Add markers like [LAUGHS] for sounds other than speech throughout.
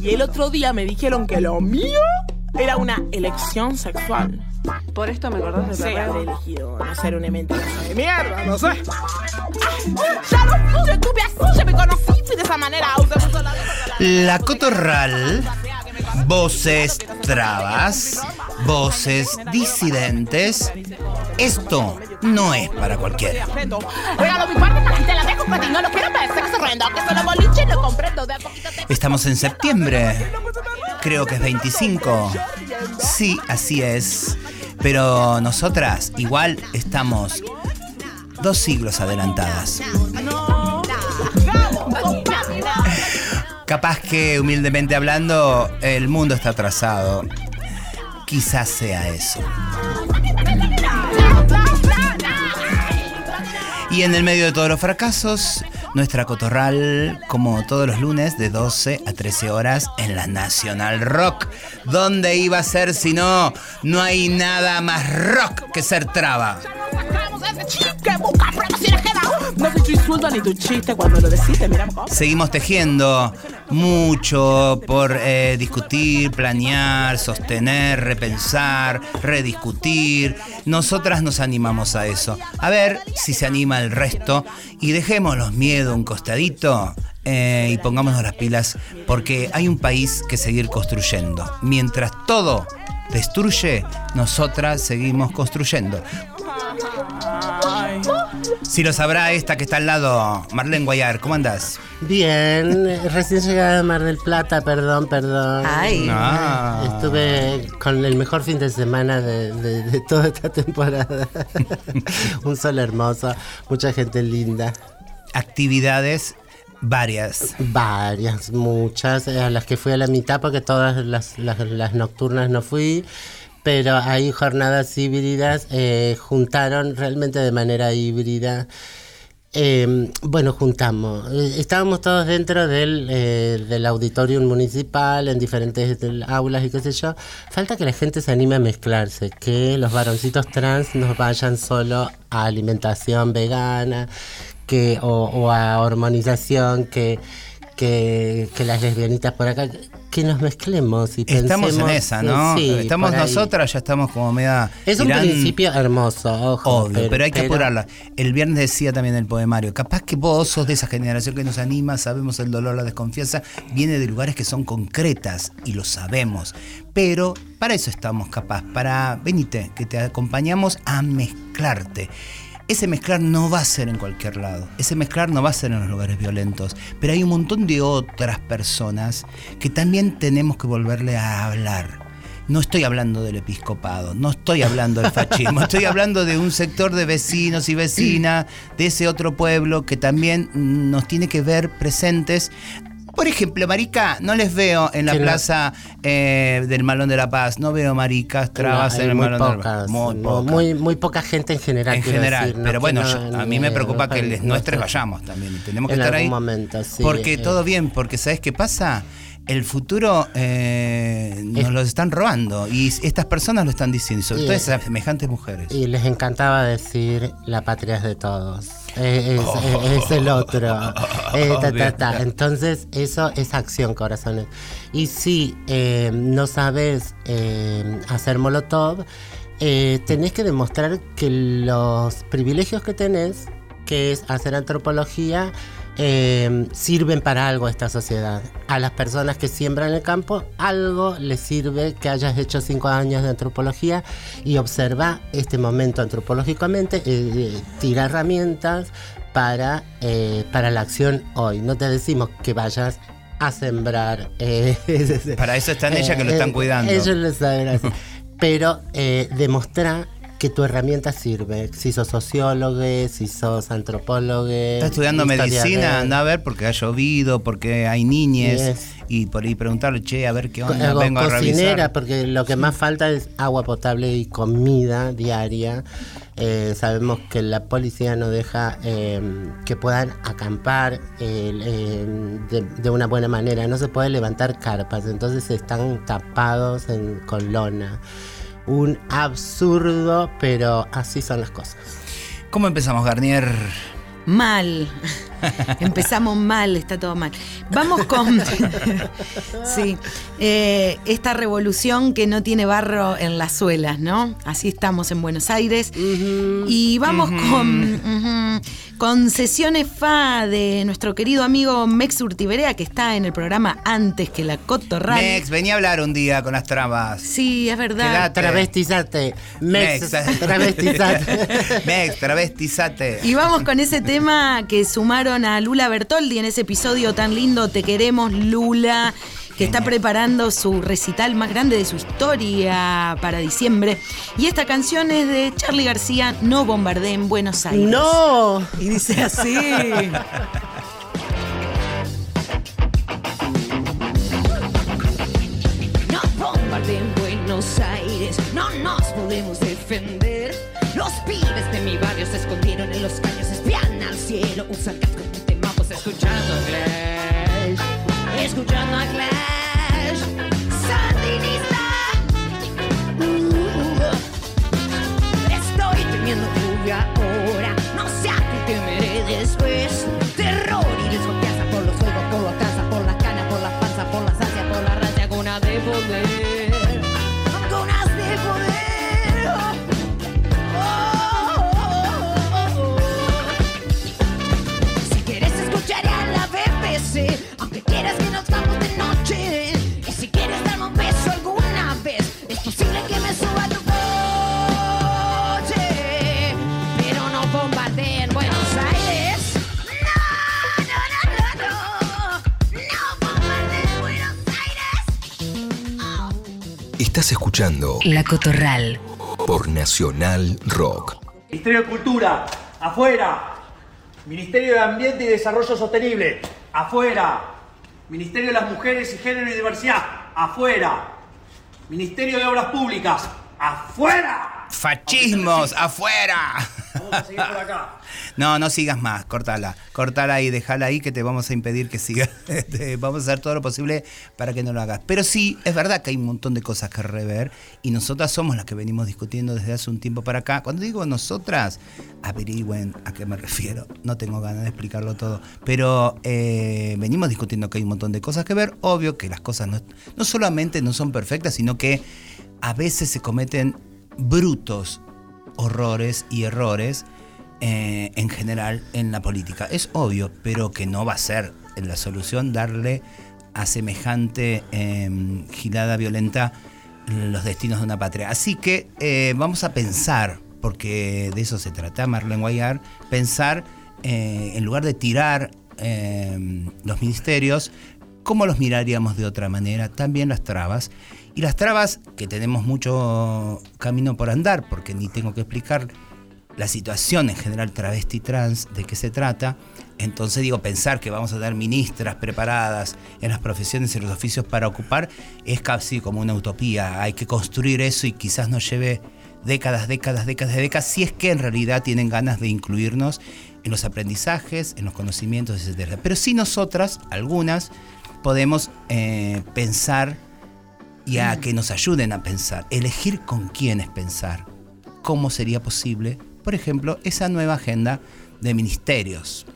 Y el otro día me dijeron que lo mío era una elección sexual. Por esto me acordás de haber perreo. elegido no ser una mentirosa de mierda, no sé. Ya lo fui, yo estuve así, ya me conocí, fui de esa manera. La Cotorral, voces trabas, voces disidentes. Esto no es para cualquiera. Estamos en septiembre. Creo que es 25. Sí, así es. Pero nosotras igual estamos dos siglos adelantadas. Capaz que, humildemente hablando, el mundo está atrasado. Quizás sea eso. Y en el medio de todos los fracasos, nuestra cotorral, como todos los lunes, de 12 a 13 horas en la Nacional Rock. ¿Dónde iba a ser si no? No hay nada más rock que ser traba. No ni tu chiste cuando lo. Seguimos tejiendo mucho por eh, discutir, planear, sostener, repensar, rediscutir. Nosotras nos animamos a eso. A ver si se anima el resto y dejemos los miedos un costadito eh, y pongámonos las pilas porque hay un país que seguir construyendo. Mientras todo destruye, nosotras seguimos construyendo. Si lo sabrá esta que está al lado, Marlene Guayar, ¿cómo andás? Bien, recién llegada de Mar del Plata, perdón, perdón. Ay. Estuve con el mejor fin de semana de, de- de toda esta temporada. [LAUGHS] Un sol hermoso, mucha gente linda. Actividades varias. Varias, muchas, eh, a las que fui a la mitad porque todas las, las- las nocturnas no fui, pero hay jornadas híbridas, eh, juntaron realmente de manera híbrida. Eh, bueno, juntamos. Eh, Estábamos todos dentro del, eh, del auditorium municipal, en diferentes aulas y qué sé yo. Falta que la gente se anime a mezclarse, que los varoncitos trans no vayan solo a alimentación vegana que, o, o a hormonización, que, que, que las lesbianitas por acá, que nos mezclemos y Estamos en esa, ¿no? sí, Estamos nosotras, ya estamos como media. Es un tirán- principio hermoso, ojo. Obvio, pero, hay que pero- apurarla. El viernes decía también el poemario, capaz que vos sos de esa generación que nos anima, sabemos el dolor, la desconfianza, viene de lugares que son concretas y lo sabemos. Pero para eso estamos capaz, para, venite, que te acompañamos a mezclarte. Ese mezclar no va a ser en cualquier lado, ese mezclar no va a ser en los lugares violentos, pero hay un montón de otras personas que también tenemos que volverle a hablar. No estoy hablando del episcopado, no estoy hablando del fascismo, [LAUGHS] estoy hablando de un sector de vecinos y vecinas de ese otro pueblo que también nos tiene que ver presentes. Por ejemplo, Marica, no les veo en la plaza eh, del Malón de la Paz, no veo maricas trabas No, en el muy Malón de la Paz. Muy no, pocas. muy, muy poca gente en general. en general, decir, pero bueno, no- yo- a mí me preocupa que no- nuestros vayamos también, tenemos que En estar ahí. algún momento, sí, porque eh. todo bien, porque ¿sabes qué pasa? El futuro eh, nos Es- lo están robando y estas personas lo están diciendo, sobre todo esas semejantes mujeres. Y les encantaba decir la patria es de todos. Eh, Es, es- es el otro. [LAUGHS] Eh, ta, ta, ta. Entonces, eso es acción, corazones. Y si eh, no sabes hacer molotov, tenés que demostrar que los privilegios que tenés, que es hacer antropología, eh, sirven para algo a esta sociedad. A las personas que siembran el campo, algo les sirve que hayas hecho cinco años de antropología y observa este momento antropológicamente, eh, eh, tira herramientas para, eh, para la acción hoy. No te decimos que vayas a sembrar. [LAUGHS] Para eso están ellas que lo están cuidando. Ellos lo saben hacer. [LAUGHS] Pero demostrar que tu herramienta sirve. Si sos sociólogo, si sos antropólogo. Está estudiando medicina, anda a ver porque ha llovido, porque hay niñes Yes. y por ahí preguntarle, che, a ver qué onda, eh, vengo a cocinera, revisar. porque lo que más falta es agua potable y comida diaria. Eh, sabemos que la policía no deja eh, que puedan acampar eh, de, de una buena manera. No se puede levantar carpas, entonces están tapados en colona. Un absurdo, pero así son las cosas. ¿Cómo empezamos, Garnier? Mal. [LAUGHS] Empezamos mal, está todo mal. Vamos con. [LAUGHS] sí. eh, esta revolución que no tiene barro en las suelas, ¿no? Así estamos en Buenos Aires. Y vamos con. con sesiones FA de nuestro querido amigo Mex Urtiberea, que está en el programa antes que la Cotorral. Mex, vení a hablar un día con las trabas. Sí, es verdad. Quedate. Travestizate. Mex, [LAUGHS] travestizate. Mex, travestizate. Y vamos con ese tema que sumaron a Lula Bertoldi en ese episodio tan lindo, Te queremos Lula, que está preparando su recital más grande de su historia para diciembre. Y esta canción es de Charlie García, No bombardeen Buenos Aires. ¡No! Y dice así. [LAUGHS] No bombardeen Buenos Aires, no nos podemos 580. Escuchando La Cotorral. por Nacional Rock. Ministerio de Cultura, afuera. Ministerio de Ambiente y Desarrollo Sostenible, afuera. Ministerio de las Mujeres y Género y Diversidad, afuera. Ministerio de Obras Públicas, afuera. ¡Fascismos! ¡Afuera! Vamos a seguir por acá. No, no sigas más, cortala. Cortala ahí, dejala ahí que te vamos a impedir que sigas. [LAUGHS] Este, vamos a hacer todo lo posible para que no lo hagas. Pero sí, es verdad que hay un montón de cosas que rever y nosotras somos las que venimos discutiendo desde hace un tiempo para acá. Cuando digo nosotras, averigüen a qué me refiero. No tengo ganas de explicarlo todo. Pero eh, venimos discutiendo que hay un montón de cosas que ver. Obvio que las cosas no, no solamente no son perfectas, sino que a veces se cometen brutos horrores y errores eh, en general en la política. Es obvio, pero que no va a ser la solución darle a semejante eh, gilada violenta los destinos de una patria. Así que eh, vamos a pensar, porque de eso se trata Marlene Guayar, pensar eh, en lugar de tirar eh, los ministerios, ¿cómo los miraríamos de otra manera? También las trabas. Y las trabas, que tenemos mucho camino por andar, porque ni tengo que explicar la situación en general travesti trans, de qué se trata. Entonces digo, pensar que vamos a tener ministras preparadas en las profesiones y los oficios para ocupar es casi como una utopía. Hay que construir eso y quizás nos lleve décadas, décadas, décadas, décadas, si es que en realidad tienen ganas de incluirnos en los aprendizajes, en los conocimientos, etc. Pero sí nosotras, algunas, podemos eh, pensar y a que nos ayuden a pensar, elegir con quiénes pensar, cómo sería posible, por ejemplo, esa nueva agenda de ministerios.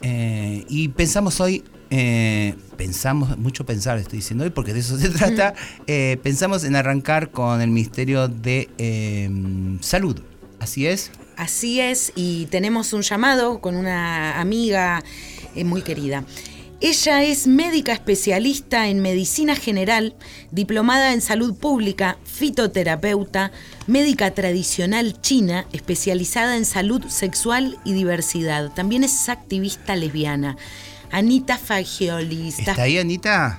Eh, y pensamos hoy, eh, pensamos, mucho pensar estoy diciendo hoy, porque de eso se [LAUGHS] trata, eh, pensamos en arrancar con el Ministerio de eh, Salud. Así es. Así es, y tenemos un llamado con una amiga muy querida. Ella es médica especialista en medicina general, diplomada en salud pública, fitoterapeuta, médica tradicional china, especializada en salud sexual y diversidad. También es activista lesbiana. Anita Fagioli. ¿estás ¿Está ahí, Anita?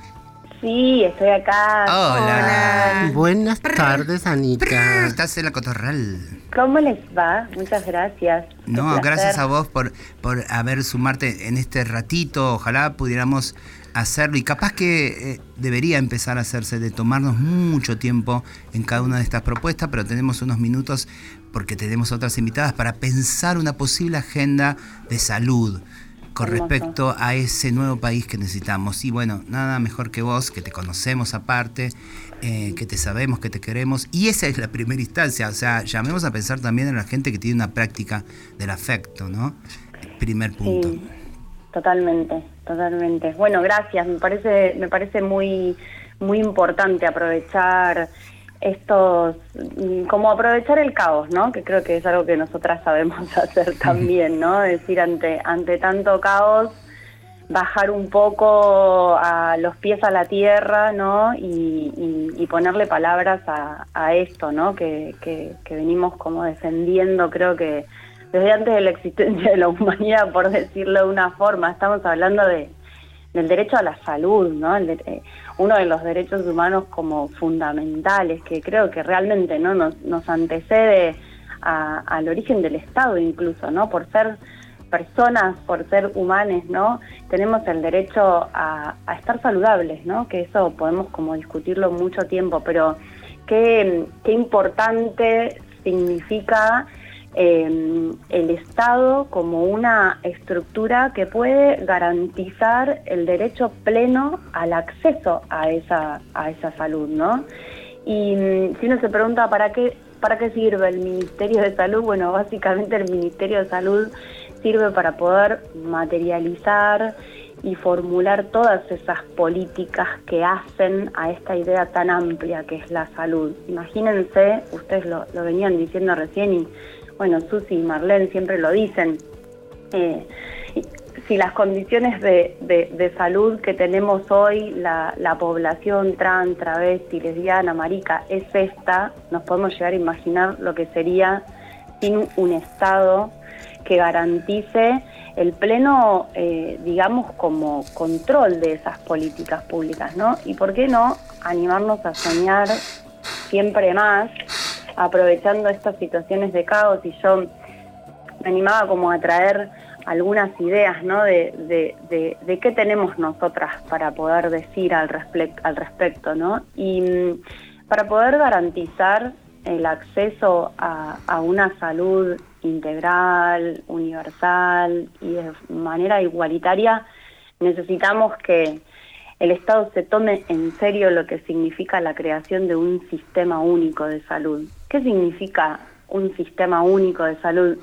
Sí, estoy acá. Hola. Buenas tardes, Anita. Estás en la cotorral. ¿Cómo les va? Muchas gracias. No, gracias a vos por, por haber sumarte en este ratito. Ojalá pudiéramos hacerlo y capaz que eh, debería empezar a hacerse de tomarnos mucho tiempo en cada una de estas propuestas, pero tenemos unos minutos porque tenemos otras invitadas para pensar una posible agenda de salud con Hermoso. respecto a ese nuevo país que necesitamos. Y bueno, nada mejor que vos, que te conocemos aparte, eh, que te sabemos, que te queremos. Y esa es la primera instancia. O sea, llamemos a pensar también en la gente que tiene una práctica del afecto, ¿no? Primer punto. Sí. totalmente, totalmente. Bueno, gracias. Me parece, me parece muy, muy importante aprovechar estos, mm, como aprovechar el caos, ¿no? Que creo que es algo que nosotras sabemos [LAUGHS] hacer también, ¿no? Es decir, ante, ante tanto caos, bajar un poco a los pies a la tierra, ¿no? Y, y- y ponerle palabras a, a esto, ¿no? Que, que, que venimos como defendiendo, creo que desde antes de la existencia de la humanidad, por decirlo de una forma. Estamos hablando de, del derecho a la salud, ¿no? El de- eh, uno de los derechos humanos como fundamentales, que creo que realmente no nos, antecede a- al origen del Estado incluso, ¿no? Por ser personas, por ser humanes, ¿no? Tenemos el derecho a, estar saludables, ¿no? Que eso podemos como discutirlo mucho tiempo, pero qué importante significa el Estado como una estructura que puede garantizar el derecho pleno al acceso a esa, a esa salud, ¿no? Y mm, si uno se pregunta para qué, para qué sirve el Ministerio de Salud, bueno, [LAUGHS] básicamente el Ministerio de Salud sirve para poder materializar y formular todas esas políticas que hacen a esta idea tan amplia que es la salud. Imagínense, ustedes lo, lo venían diciendo recién y bueno, Susi y Marlene siempre lo dicen, eh, si las condiciones de, de- de salud que tenemos hoy, la, la población trans, travesti, lesbiana, marica, es esta, nos podemos llegar a imaginar lo que sería sin un Estado que garantice el pleno, eh, digamos, como control de esas políticas públicas, ¿no? Y por qué no animarnos a soñar siempre más, aprovechando estas situaciones de caos y yo me animaba como a traer algunas ideas, ¿no? De, qué tenemos nosotras para poder decir al, respe- al respecto, ¿no? Y mm, para poder garantizar el acceso a una salud integral, universal y de manera igualitaria, necesitamos que el Estado se tome en serio lo que significa la creación de un sistema único de salud. ¿Qué significa un sistema único de salud?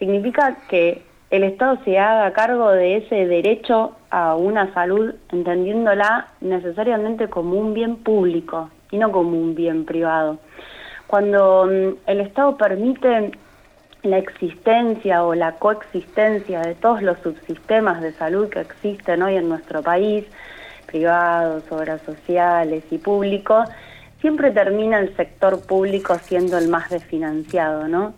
Significa que el Estado se haga cargo de ese derecho a una salud, entendiéndola necesariamente como un bien público y no como un bien privado. Cuando mm, el Estado permite la existencia o la coexistencia de todos los subsistemas de salud que existen hoy en nuestro país, privados, obras sociales y públicos, siempre termina el sector público siendo el más desfinanciado, ¿no?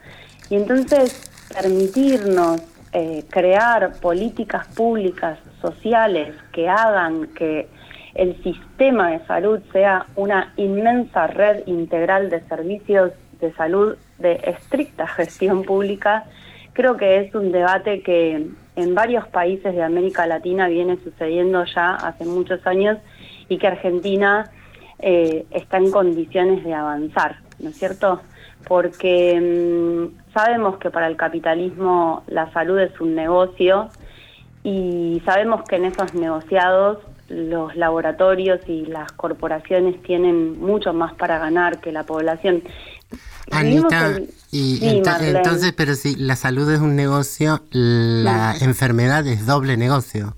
Y entonces permitirnos eh, crear políticas públicas sociales que hagan que el sistema de salud sea una inmensa red integral de servicios de salud de estricta gestión pública, creo que es un debate que en varios países de América Latina viene sucediendo ya hace muchos años y que Argentina eh, está en condiciones de avanzar, ¿no es cierto? Porque mm, sabemos que para el capitalismo la salud es un negocio y sabemos que en esos negociados los laboratorios y las corporaciones tienen mucho más para ganar que la población. Anita, y Sí, ento- Marlene. entonces, pero si la salud es un negocio, la enfermedad es doble negocio.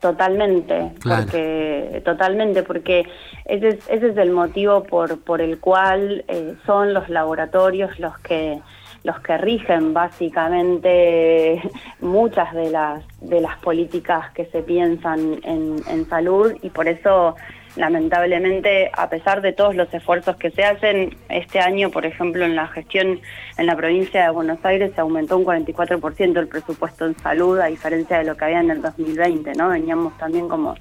Totalmente, Claro. porque totalmente, porque ese es, ese es el motivo por, por el cual eh, son los laboratorios los que los que rigen básicamente [LAUGHS] muchas de las de las políticas que se piensan en, en salud y por eso lamentablemente a pesar de todos los esfuerzos que se hacen este año por ejemplo en la gestión en la provincia de Buenos Aires se aumentó un 44% el presupuesto en salud a diferencia de lo que había en el 2020 no veníamos también como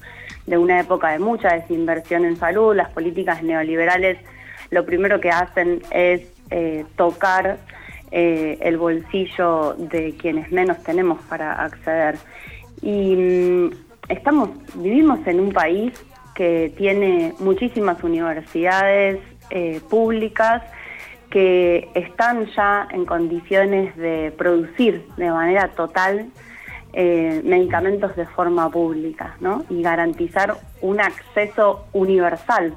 de una época de mucha desinversión en salud las políticas neoliberales lo primero que hacen es eh, tocar eh, el bolsillo de quienes menos tenemos para acceder. Y mm, estamos, vivimos en un país que tiene muchísimas universidades eh, públicas que están ya en condiciones de producir de manera total eh, medicamentos de forma pública, ¿no? Y garantizar un acceso universal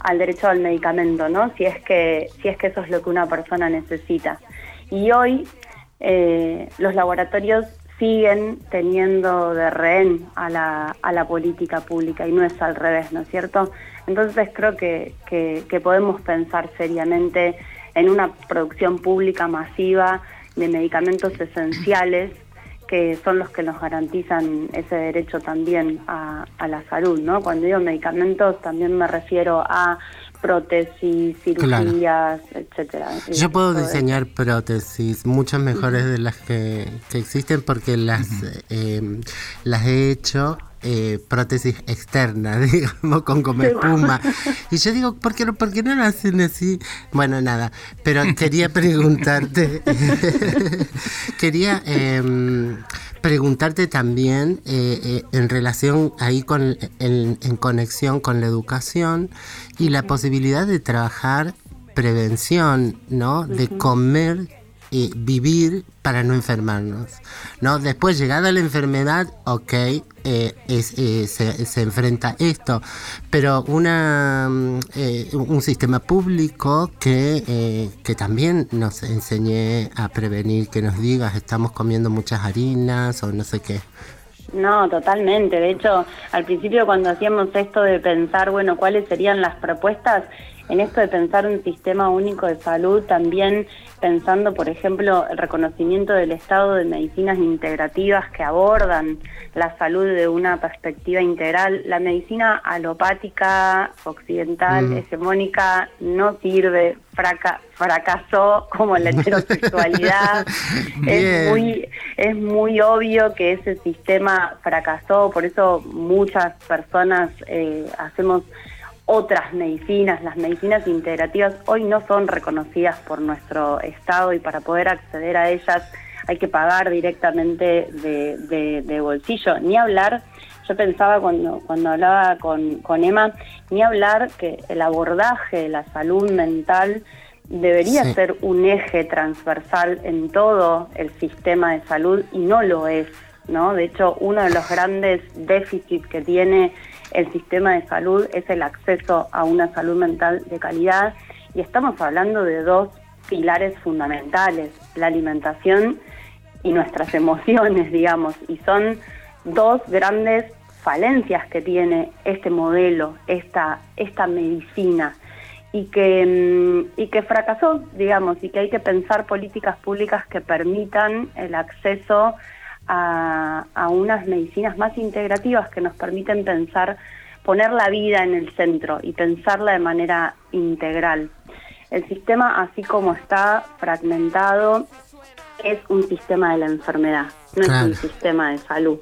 al derecho al medicamento, ¿no? Si es que si es que eso es lo que una persona necesita. Y hoy eh, los laboratorios siguen teniendo de rehén a la, a la política pública y no es al revés, ¿no es cierto? Entonces creo que, que, podemos pensar seriamente en una producción pública masiva de medicamentos esenciales que son los que nos garantizan ese derecho también a la salud, ¿no? Cuando digo medicamentos también me refiero a prótesis, cirugías, etcétera. Yo puedo eso. diseñar prótesis, muchas mejores de las que, que existen porque las, eh, las he hecho eh, prótesis externas, [LAUGHS] digamos, con como espuma. Y yo digo, ¿por qué, no, ¿por qué no lo hacen así? Bueno, nada, pero quería [LAUGHS] preguntarte, [LAUGHS] quería em, preguntarte también eh, eh, en relación ahí con, en, en conexión con la educación y la posibilidad de trabajar prevención, ¿no? De comer y vivir para no enfermarnos, ¿no? Después, llegada la enfermedad, ok, eh, es, eh, se, se enfrenta esto, pero una, mm, eh, un sistema público que, eh, que también nos enseñe a prevenir, que nos digas, estamos comiendo muchas harinas o no sé qué. No, totalmente. De hecho, al principio cuando hacíamos esto de pensar, bueno, cuáles serían las propuestas, en esto de pensar un sistema único de salud, también pensando, por ejemplo, el reconocimiento del estado de medicinas integrativas que abordan la salud de una perspectiva integral. La medicina alopática, occidental, Mm. hegemónica, no sirve, fraca- fracasó como la [LAUGHS] heterosexualidad. [LAUGHS] Es muy es muy obvio que ese sistema fracasó, por eso muchas personas eh, hacemos otras medicinas, las medicinas integrativas hoy no son reconocidas por nuestro Estado y para poder acceder a ellas hay que pagar directamente de, de- de bolsillo. Ni hablar, yo pensaba cuando, cuando hablaba con, con Emma, ni hablar que el abordaje de la salud mental debería Sí. ser un eje transversal en todo el sistema de salud y no lo es, ¿no? De hecho, uno de los grandes déficits que tiene el sistema de salud es el acceso a una salud mental de calidad y estamos hablando de dos pilares fundamentales, la alimentación y nuestras [LAUGHS] emociones, digamos, y son dos grandes falencias que tiene este modelo, esta, esta medicina, y que, mm, y que fracasó, digamos, y que hay que pensar políticas públicas que permitan el acceso a, a unas medicinas más integrativas que nos permiten pensar, poner la vida en el centro y pensarla de manera integral. El sistema, así como está fragmentado, es un sistema de la enfermedad, no Claro. es un sistema de salud.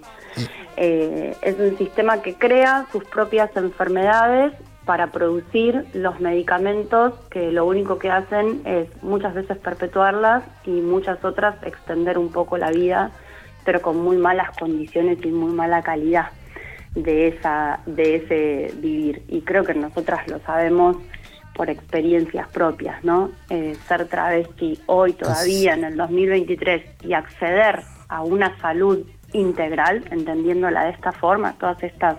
Eh, es un sistema que crea sus propias enfermedades para producir los medicamentos que lo único que hacen es muchas veces perpetuarlas y muchas otras extender un poco la vida, pero con muy malas condiciones y muy mala calidad de esa de ese vivir. Y creo que nosotras lo sabemos por experiencias propias, ¿no? Eh, ser travesti hoy todavía en el 2023 y acceder a una salud integral, entendiéndola de esta forma, todas estas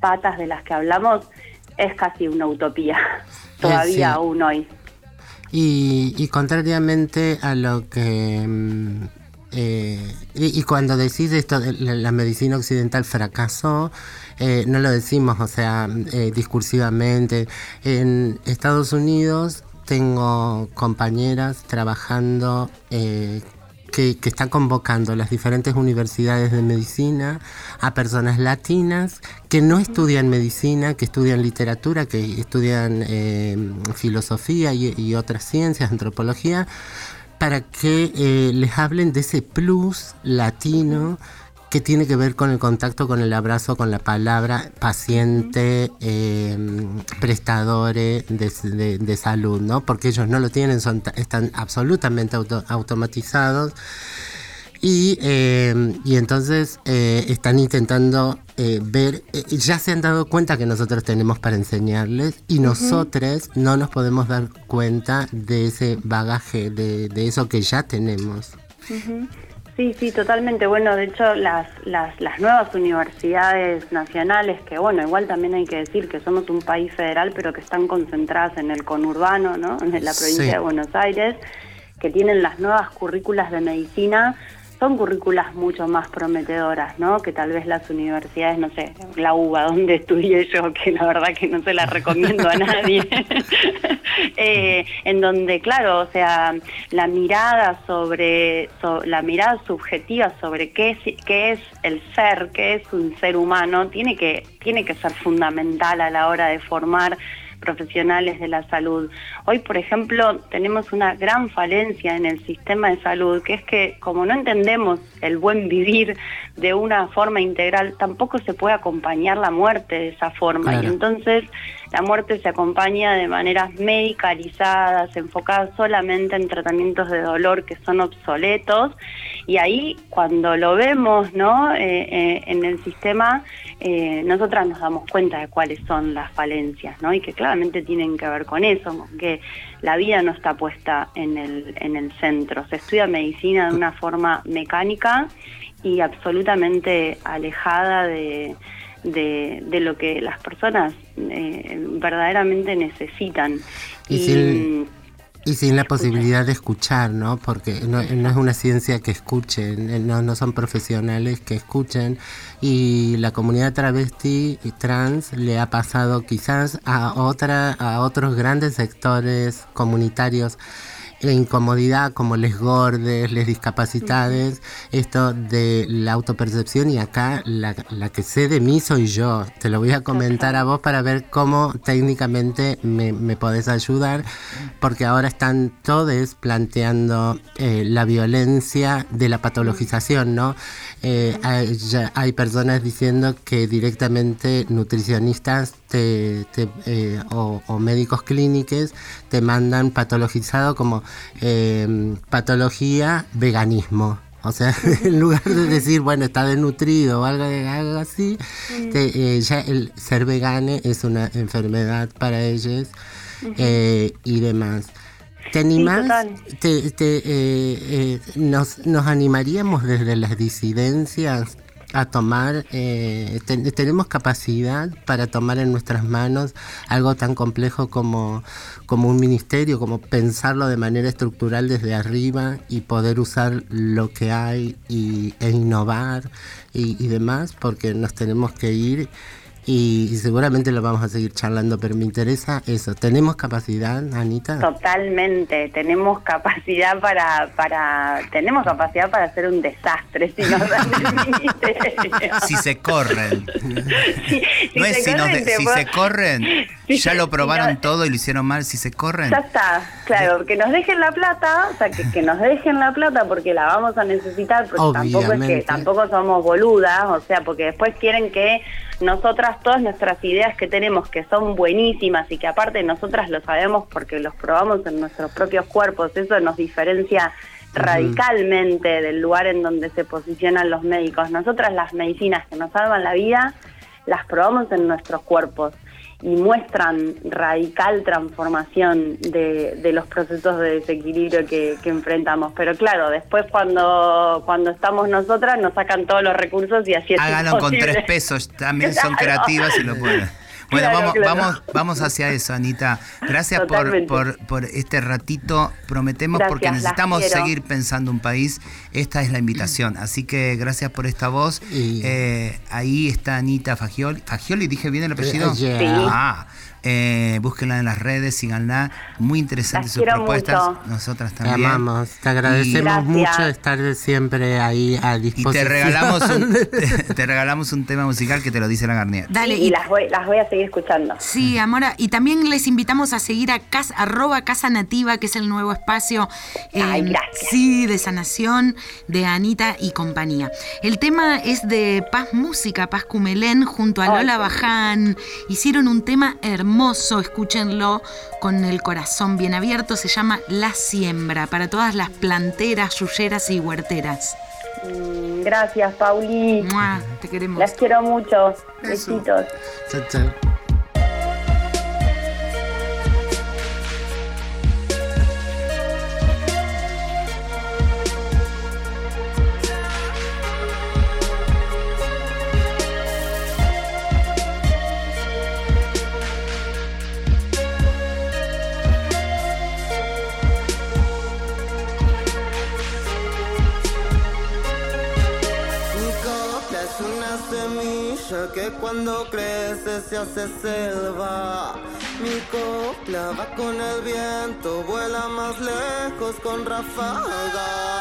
patas de las que hablamos, es casi una utopía, [LAUGHS] todavía sí. aún hoy. Y, y contrariamente a lo que... eh, y, cuando decís esto, la, la medicina occidental fracasó, eh, no lo decimos, o sea, eh, discursivamente. En Estados Unidos tengo compañeras trabajando eh, que, están convocando las diferentes universidades de medicina a personas latinas que no estudian medicina, que estudian literatura, que estudian eh, filosofía y otras ciencias, antropología, para que eh, les hablen de ese plus latino que tiene que ver con el contacto, con el abrazo, con la palabra, paciente, eh, prestadores de, de- de salud, ¿no? Porque ellos no lo tienen, son, están absolutamente auto- automatizados. Y, eh, y entonces eh, están intentando eh, ver, eh, ya se han dado cuenta que nosotros tenemos para enseñarles y nosotros no nos podemos dar cuenta de ese bagaje, de, de eso que ya tenemos. Sí, sí, totalmente. Bueno, de hecho, las, las, las nuevas universidades nacionales, que bueno, igual también hay que decir que somos un país federal, pero que están concentradas en el conurbano, ¿no? En la provincia Sí. de Buenos Aires, que tienen las nuevas currículas de medicina, son currículas mucho más prometedoras, ¿no? Que tal vez las universidades, no sé, la UBA, [LAUGHS] donde estudié yo, que la verdad que no se la recomiendo a nadie, [LAUGHS] eh, en donde, claro, o sea, la mirada sobre, so- la mirada subjetiva sobre qué es, qué es el ser, qué es un ser humano, tiene que, tiene que ser fundamental a la hora de formar profesionales de la salud. Hoy, por ejemplo, tenemos una gran falencia en el sistema de salud, que es que como no entendemos el buen vivir de una forma integral, tampoco se puede acompañar la muerte de esa forma. Claro. Y entonces la muerte se acompaña de maneras medicalizadas, enfocadas solamente en tratamientos de dolor que son obsoletos. Y ahí, cuando lo vemos ¿no? Eh, eh, en el sistema, eh, nosotras nos damos cuenta de cuáles son las falencias, ¿no? Y que claramente tienen que ver con eso, que la vida no está puesta en el, en el centro. Se estudia medicina de una forma mecánica y absolutamente alejada de, de, de lo que las personas eh, verdaderamente necesitan. Y sin, y sin la posibilidad de escuchar, ¿no? Porque no, no es una ciencia que escuchen, eh, no, no son profesionales que escuchen. Y la comunidad travesti y trans le ha pasado quizás a, otra, a otros grandes sectores comunitarios la incomodidad como les gordes, les discapacitades, esto de la autopercepción y acá la, la que sé de mí soy yo. Te lo voy a comentar a vos para ver cómo técnicamente me, me podés ayudar, porque ahora están todos planteando eh, la violencia de la patologización, ¿no? Eh, hay, ya hay personas diciendo que directamente nutricionistas te, te, eh, o, o médicos clínicos te mandan patologizado como eh, patología veganismo. O sea, [LAUGHS] en lugar de decir, bueno, está desnutrido o algo, algo así, te- eh, ya el ser vegane es una enfermedad para ellos y demás. ¿Te animás? total. te, te, eh, eh, nos, ¿Nos animaríamos desde las disidencias a tomar, eh, ten- tenemos capacidad para tomar en nuestras manos algo tan complejo como, como un ministerio, como pensarlo de manera estructural desde arriba y poder usar lo que hay y, e innovar y, y demás, porque nos tenemos que ir y, y seguramente lo vamos a seguir charlando, pero me interesa eso. ¿Tenemos capacidad, Anita? Totalmente, tenemos capacidad para, para, tenemos capacidad para hacer un desastre si nos [LAUGHS] dan el ministerio. Si se corren. [LAUGHS] Si- si no es se si, nos de- si puedo- se corren, Ya lo [LAUGHS] probaron no- todo y lo hicieron mal. Si se corren, Ya está, claro, que nos dejen la plata, o sea, que, que nos dejen la plata porque la vamos a necesitar, porque tampoco es que Obviamente. tampoco somos boludas, o sea, porque después quieren que nosotras todas nuestras ideas que tenemos que son buenísimas y que aparte nosotras lo sabemos porque los probamos en nuestros propios cuerpos, eso nos diferencia radicalmente del lugar en donde se posicionan los médicos. Nosotras las medicinas que nos salvan la vida las probamos en nuestros cuerpos y muestran radical transformación de, de los procesos de desequilibrio que, que enfrentamos. Pero claro, después cuando, cuando estamos nosotras nos sacan todos los recursos y así es háganlo con tres pesos. También [LAUGHS] son creativas y lo pueden. Bueno, Claro, vamos, claro. vamos, vamos hacia eso, Anita. Gracias por, por, por este ratito. Prometemos Gracias, porque necesitamos seguir pensando un país. Esta es la invitación. Así que gracias por esta voz. Y- Eh, ahí está Anita Fagioli. ¿Fagioli dije bien el apellido? Yeah. Sí. Ah, eh, búsquenla en las redes, síganla. Muy interesantes Las sus propuestas. mucho. Nosotras Te también. amamos, te agradecemos Gracias. mucho estar siempre ahí a Y disposición. te regalamos, un, [LAUGHS] [LAUGHS] te, te regalamos un tema musical que te lo dice la Garnier. Dale, y y, las voy, las voy a seguir escuchando. sí, Amora, y también les invitamos a seguir a casa, arroba Casa Nativa, que es el nuevo espacio eh, Ay, gracias. sí, de sanación de Anita y compañía. El tema es de Paz Música, Paz Cumelén, junto a Ay, Lola Baján. Hicieron un tema hermoso, escúchenlo con el corazón bien abierto, se llama La Siembra, para todas las planteras, yuyeras y huerteras. Gracias, Pauli. Mua, Te queremos. Las quiero mucho. Besitos. Chao, chao. Que cuando crece se hace selva. Mi copla va con el viento, vuela más lejos con ráfagas.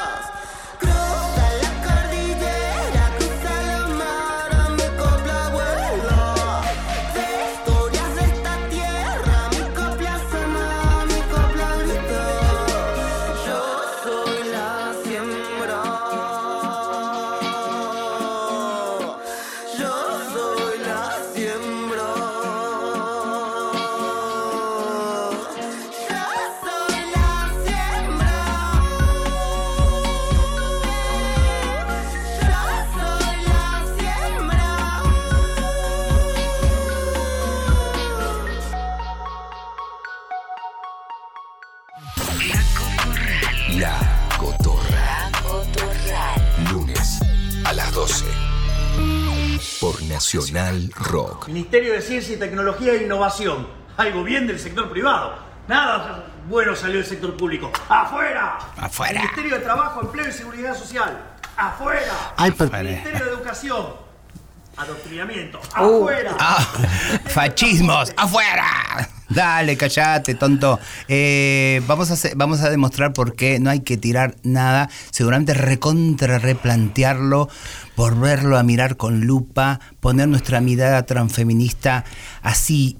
Nacional Rock. Ministerio de Ciencia y Tecnología e Innovación. Algo bien del sector privado. Nada bueno salió del sector público. ¡Afuera! Afuera. Ministerio de Trabajo, Empleo y Seguridad Social. ¡Afuera! Ay, Ministerio de Educación. Adoctrinamiento. Uh. ¡Afuera! Ah, [LAUGHS] fascismos, afuera. Dale, callate, tonto. Eh, vamos, a vamos a demostrar por qué no hay que tirar nada. Seguramente recontra replantearlo, volverlo a mirar con lupa, poner nuestra mirada transfeminista así.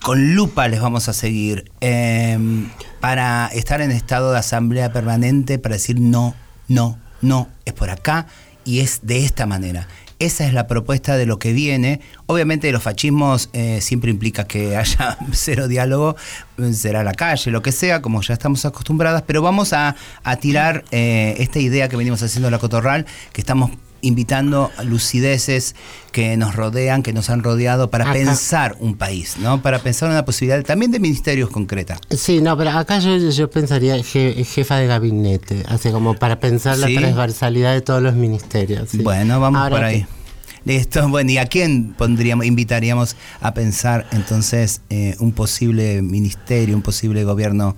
Con lupa les vamos a seguir eh, para estar en estado de asamblea permanente, para decir no, no, no, es por acá y es de esta manera. Esa es la propuesta de lo que viene. Obviamente los fascismos eh, siempre implica que [LAUGHS] haya cero diálogo, eh, será la calle, lo que sea, como ya estamos acostumbradas, pero vamos a, a tirar eh, esta idea que venimos haciendo en la Cotorral, que estamos invitando a lucideces que nos rodean, que nos han rodeado para Acá. pensar un país, ¿no? Para pensar una posibilidad también de ministerios concretas. Sí, no, pero acá yo, yo pensaría je- jefa de gabinete, así como para pensar Sí. la transversalidad de todos los ministerios. sí. Bueno, vamos Ahora por ahí. que- Listo, [LAUGHS] bueno, ¿y a quién pondríamos, invitaríamos a pensar entonces eh, un posible ministerio, un posible gobierno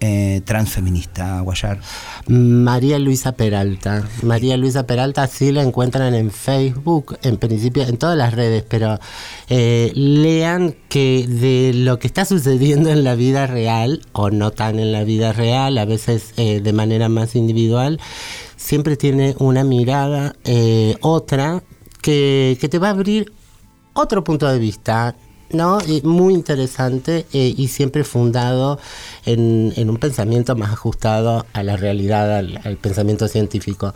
eh, transfeminista, Guayar? María Luisa Peralta. María Luisa Peralta sí la encuentran en Facebook, en principio en todas las redes, pero eh, lean que de lo que está sucediendo en la vida real, o no tan en la vida real, a veces eh, de manera más individual, siempre tiene una mirada, otra, que, que te va a abrir otro punto de vista. ¿No? Y muy interesante eh, y siempre fundado en, en un pensamiento más ajustado a la realidad, al, al pensamiento científico.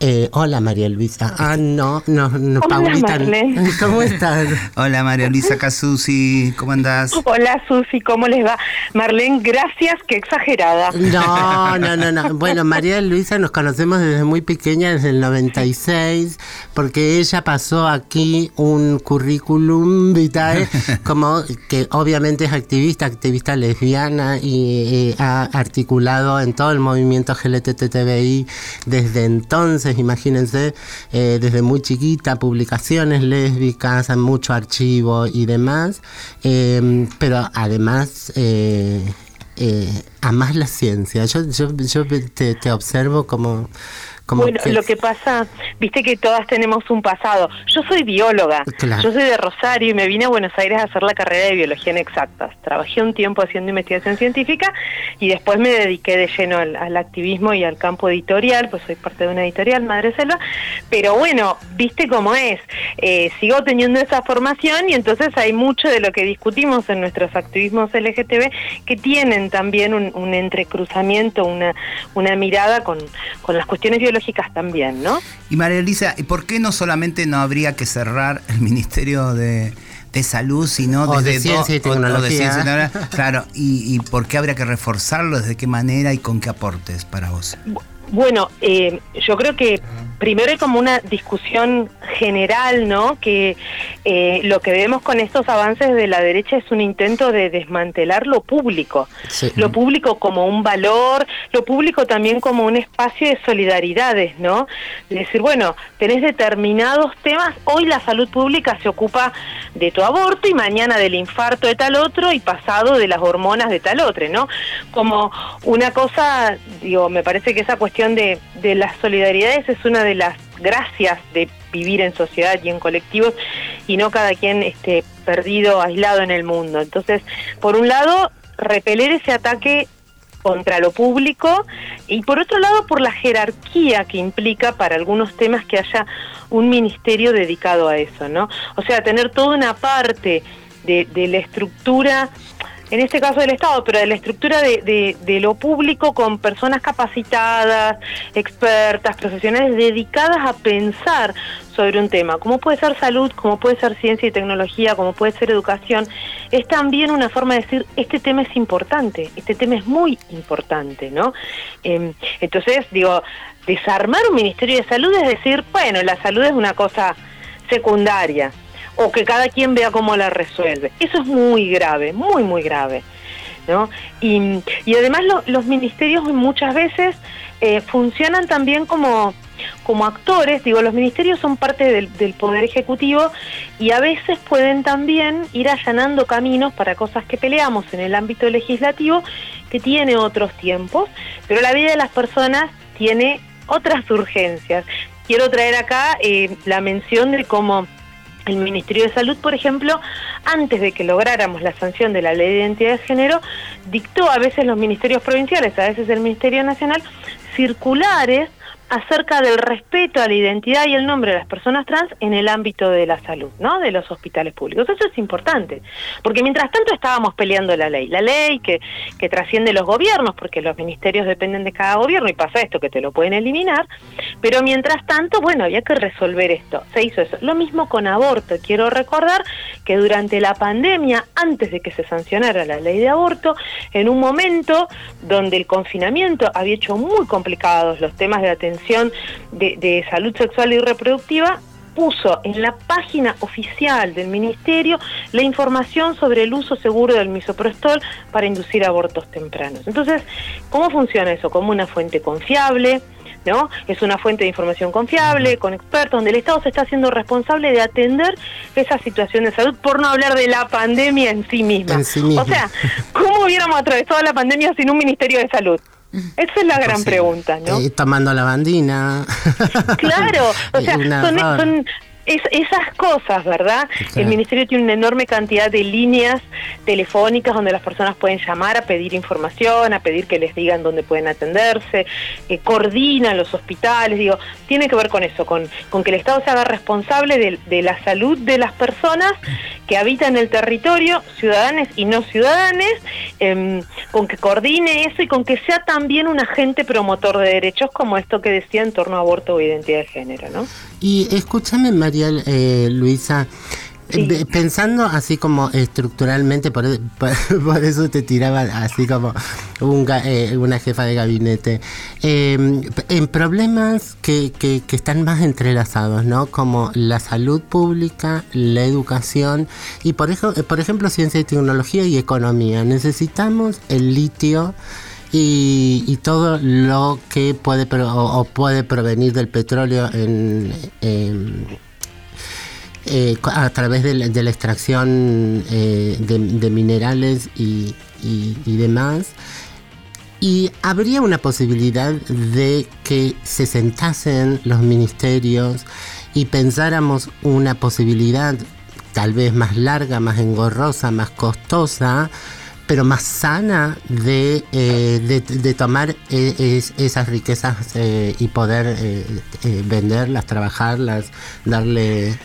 Eh, hola María Luisa. Ah, no, no, no, Hola, Paulita. Marlene. [LAUGHS] ¿Cómo estás? Hola María Luisa Casusi, ¿cómo andás? Hola Susi, ¿cómo les va? Marlene, gracias, qué exagerada. No, [LAUGHS] no, no, no. Bueno, María Luisa nos conocemos desde muy pequeña, desde el 96, porque ella pasó aquí un currículum vitae, [LAUGHS] como que obviamente es activista, activista lesbiana y, eh, ha articulado en todo el movimiento GLTTBI desde entonces, imagínense, eh, desde muy chiquita, publicaciones lésbicas, mucho archivo y demás, eh, pero además... eh, eh, amás la ciencia. Yo, yo, te observo como, como Bueno, lo que pasa, viste que todas tenemos un pasado. Yo soy bióloga, Claro. yo soy de Rosario y me vine a Buenos Aires a hacer la carrera de biología en exactas. Trabajé un tiempo haciendo investigación científica y después me dediqué de lleno al, al activismo y al campo editorial, pues soy parte de una editorial, Madre Selva. Pero bueno, viste cómo es. Eh, sigo teniendo esa formación y entonces hay mucho de lo que discutimos en nuestros activismos LGTB que tienen también un, un entrecruzamiento, una, una mirada con, con las cuestiones biológicas también, ¿no? Y María Luisa, ¿y por qué no solamente no habría que cerrar el Ministerio de, de Salud, sino O de desde Ciencia y do- o- o de. Ciencia y Tecnología? Claro, y, y por qué habría que reforzarlo? ¿De qué manera y con qué aportes para vos? Bueno, eh, yo creo que primero hay como una discusión general, ¿no? Que eh, lo que vemos con estos avances de la derecha es un intento de desmantelar lo público, Sí. lo público como un valor, lo público también como un espacio de solidaridades, ¿no? De decir, bueno, tenés determinados temas, hoy la salud pública se ocupa de tu aborto y mañana del infarto de tal otro y pasado de las hormonas de tal otro, ¿no? Como una cosa, digo, me parece que esa cuestión de, las solidaridades es una de las gracias de vivir en sociedad y en colectivos y no cada quien esté perdido, aislado en el mundo. Entonces, por un lado, repeler ese ataque contra lo público y por otro lado por la jerarquía que implica para algunos temas que haya un ministerio dedicado a eso, ¿no? O sea, tener toda una parte de la estructura en este caso del Estado, pero de la estructura de, de, lo público con personas capacitadas, expertas, profesionales dedicadas a pensar sobre un tema, como puede ser salud, como puede ser ciencia y tecnología, como puede ser educación, es también una forma de decir, este tema es importante, este tema es muy importante, ¿no? Em, entonces, digo, desarmar un Ministerio de Salud es decir, bueno, la salud es una cosa secundaria, o que cada quien vea cómo la resuelve. Eso es muy grave, muy, muy grave. ¿no? Y, y además los ministerios muchas veces eh, funcionan también como, como actores, digo, los ministerios son parte del, del, Poder Ejecutivo y a veces pueden también ir allanando caminos para cosas que peleamos en el ámbito legislativo que tiene otros tiempos, pero la vida de las personas tiene otras urgencias. Quiero traer acá eh, la mención de cómo el Ministerio de Salud, por ejemplo, antes de que lográramos la sanción de la ley de identidad de género, dictó a veces los ministerios provinciales, a veces el Ministerio Nacional, circulares acerca del respeto a la identidad y el nombre de las personas trans en el ámbito de la salud, ¿no? De los hospitales públicos. Eso es importante, porque mientras tanto estábamos peleando la ley, la ley que, que trasciende los gobiernos, porque los ministerios dependen de cada gobierno y pasa esto, que te lo pueden eliminar, pero mientras tanto, bueno, había que resolver esto, se hizo eso. Lo mismo con aborto, quiero recordar que durante la pandemia, antes de que se sancionara la ley de aborto, en un momento donde el confinamiento había hecho muy complicados los temas de atención de, salud sexual y reproductiva, puso en la página oficial del ministerio la información sobre el uso seguro del misoprostol para inducir abortos tempranos. Entonces, ¿cómo funciona eso? Como una fuente confiable, ¿no? Es una fuente de información confiable, con expertos, donde el Estado se está haciendo responsable de atender esa situación de salud, por no hablar de la pandemia en sí misma. En sí misma. O sea, ¿cómo hubiéramos atravesado la pandemia sin un Ministerio de Salud? Esa es la gran pregunta, ¿no? Eh, tomando la bandina. Claro, [LAUGHS] o sea, son, son, esas cosas, ¿verdad? El Ministerio tiene una enorme cantidad de líneas telefónicas donde las personas pueden llamar a pedir información, a pedir que les digan dónde pueden atenderse, eh, coordina los hospitales, digo, tiene que ver con eso, con, con que el Estado se haga responsable de, de la salud de las personas que habitan el territorio, ciudadanos y no ciudadanos, em, con que coordine eso y con que sea también un agente promotor de derechos como esto que decía en torno a aborto o identidad de género, ¿no? Y escúchame, María eh, Luisa, eh, Pensando así como estructuralmente, por, [LAUGHS] por, eso te tiraba así como eh, una jefa de gabinete, em, en problemas que, que, que, están más entrelazados, ¿no? Como la salud pública, la educación y por, eso, por ejemplo ciencia y tecnología y economía. Necesitamos el litio y, todo lo que puede o, puede provenir del petróleo en, eh, a través de la, extracción eh, de, minerales y, demás. Y habría una posibilidad de que se sentasen los ministerios y pensáramos una posibilidad tal vez más larga, más engorrosa, más costosa, pero más sana de, eh, de, tomar esas riquezas y poder venderlas, trabajarlas, darle...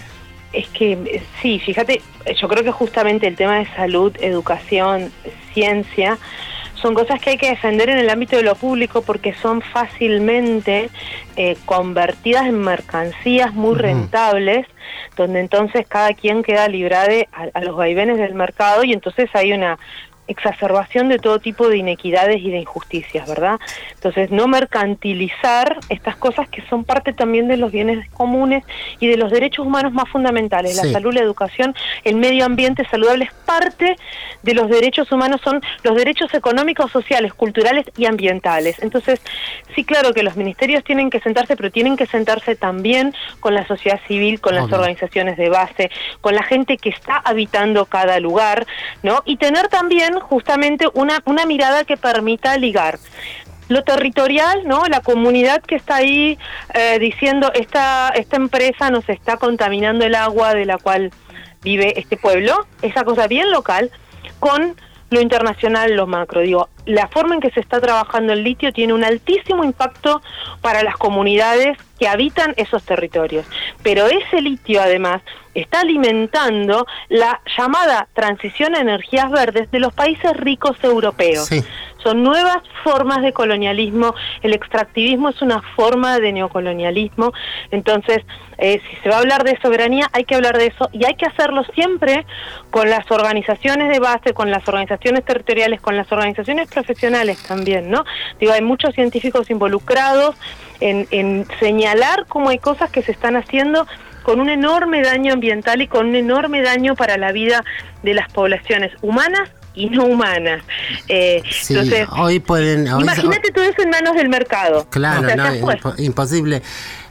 Es que sí, fíjate, yo creo que justamente el tema de salud, educación, ciencia, son cosas que hay que defender en el ámbito de lo público porque son fácilmente convertidas en mercancías muy rentables, donde entonces cada quien queda librado a, los vaivenes del mercado y entonces hay una exacerbación de todo tipo de inequidades y de injusticias, ¿verdad? Entonces, no mercantilizar estas cosas que son parte también de los bienes comunes y de los derechos humanos más fundamentales. La salud, la educación, el medio ambiente saludable es parte de los derechos humanos, son los derechos económicos, sociales, culturales y ambientales. Entonces, sí, claro que los ministerios tienen que sentarse, pero tienen que sentarse también con la sociedad civil, con las organizaciones de base, con la gente que está habitando cada lugar, ¿no? Y tener también justamente una, una mirada que permita ligar lo territorial, ¿no? La comunidad que está ahí eh, diciendo esta esta empresa nos está contaminando el agua de la cual vive este pueblo, esa cosa bien local, con lo internacional, lo macro. Digo, la forma en que se está trabajando el litio tiene un altísimo impacto para las comunidades que habitan esos territorios. Pero ese litio, además, está alimentando la llamada transición a energías verdes de los países ricos europeos. Son nuevas formas de colonialismo. El extractivismo es una forma de neocolonialismo. Entonces, eh, si se va a hablar de soberanía, hay que hablar de eso y hay que hacerlo siempre con las organizaciones de base, con las organizaciones territoriales, con las organizaciones profesionales también, ¿no? Digo, hay muchos científicos involucrados en, en señalar cómo hay cosas que se están haciendo con un enorme daño ambiental y con un enorme daño para la vida de las poblaciones humanas y no humanas. Eh, entonces, hoy pueden. imagínate todo eso en manos del mercado. Claro, no, imposible.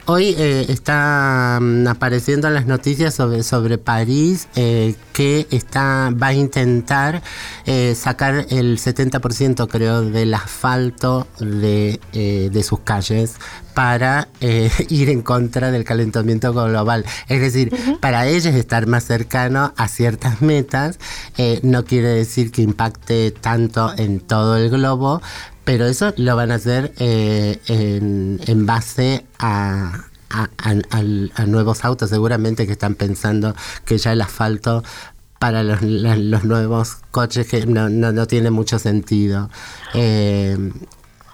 Hoy eh, están apareciendo las noticias sobre, sobre París eh, que está va a intentar eh, sacar el 70% creo del asfalto de, de sus calles para [LAUGHS] ir en contra del calentamiento global. Es decir, para ellos estar más cercano a ciertas metas no quiere decir que impacte tanto en todo el globo, pero eso lo van a hacer eh, en, base a, nuevos autos, seguramente que están pensando que ya el asfalto para los, nuevos coches que no, no, no tiene mucho sentido. Eh,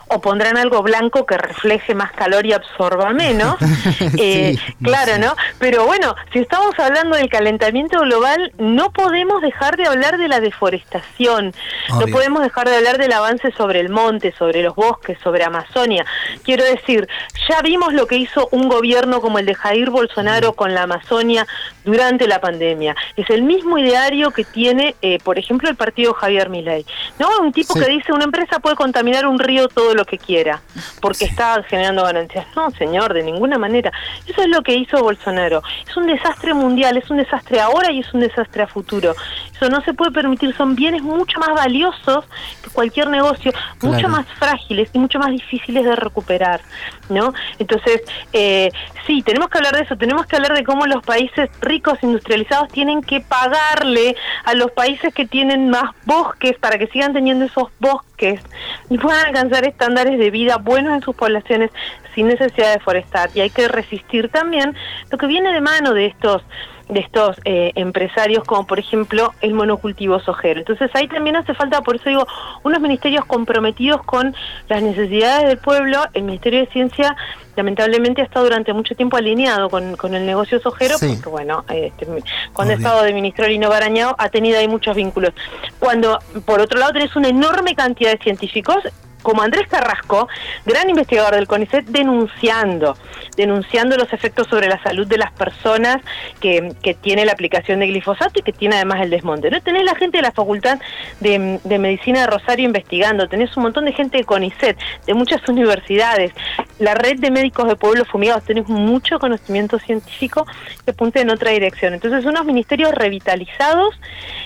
o pondrán algo blanco que refleje más calor y absorba menos. [LAUGHS] eh, claro, ¿no? Pero bueno, si estamos hablando del calentamiento global, no podemos dejar de hablar de la deforestación, no podemos dejar de hablar del avance sobre el monte, sobre los bosques, sobre Amazonia. Quiero decir, ya vimos lo que hizo un gobierno como el de Jair Bolsonaro con la Amazonia durante la pandemia. Es el mismo ideario que tiene, eh, por ejemplo, el partido Javier Milei. ¿No? Un tipo que dice una empresa puede contaminar un río todo lo que quiera, porque está generando ganancias. No, señor, de ninguna manera. Eso es lo que hizo Bolsonaro. Es un desastre mundial, es un desastre ahora y es un desastre a futuro. Eso no se puede permitir, son bienes mucho más valiosos que cualquier negocio, mucho más frágiles y mucho más difíciles de recuperar, ¿no? Entonces, eh, sí, tenemos que hablar de eso, tenemos que hablar de cómo los países ricos industrializados tienen que pagarle a los países que tienen más bosques para que sigan teniendo esos bosques y puedan alcanzar estándares de vida buenos en sus poblaciones sin necesidad de forestar. Y hay que resistir también lo que viene de mano de estos de estos eh, empresarios como por ejemplo el monocultivo sojero. Entonces ahí también hace falta, por eso digo, unos ministerios comprometidos con las necesidades del pueblo. El Ministerio de Ciencia lamentablemente ha estado durante mucho tiempo alineado con, con el negocio sojero, porque bueno, este, cuando ha estado de ministro Lino Barañao ha tenido ahí muchos vínculos. Cuando por otro lado tenés una enorme cantidad de científicos como Andrés Carrasco, gran investigador del CONICET, denunciando, denunciando los efectos sobre la salud de las personas que, que tiene la aplicación de glifosato y que tiene además el desmonte. ¿no? Tenés la gente de la Facultad de, Medicina de Rosario investigando, tenés un montón de gente de CONICET, de muchas universidades, la red de médicos de pueblos fumigados, tenés mucho conocimiento científico que apunte en otra dirección. Entonces, unos ministerios revitalizados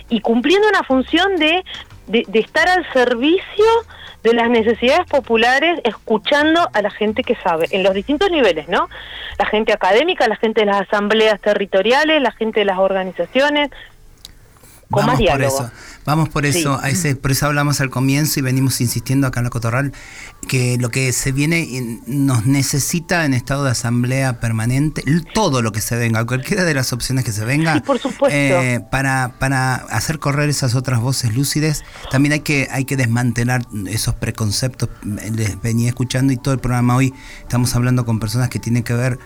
y cumpliendo una función de, de estar al servicio de las necesidades populares escuchando a la gente que sabe, en los distintos niveles, ¿no? La gente académica, la gente de las asambleas territoriales, la gente de las organizaciones, con Vamos por eso. Vamos por eso, a ese, por eso hablamos al comienzo y venimos insistiendo acá en la Cotorral que lo que se viene nos necesita en estado de asamblea permanente, todo lo que se venga, cualquiera de las opciones que se venga, por supuesto. Eh, para, para hacer correr esas otras voces lúcides, también hay que, hay que desmantelar esos preconceptos. Les venía escuchando y todo el programa hoy estamos hablando con personas que tienen que ver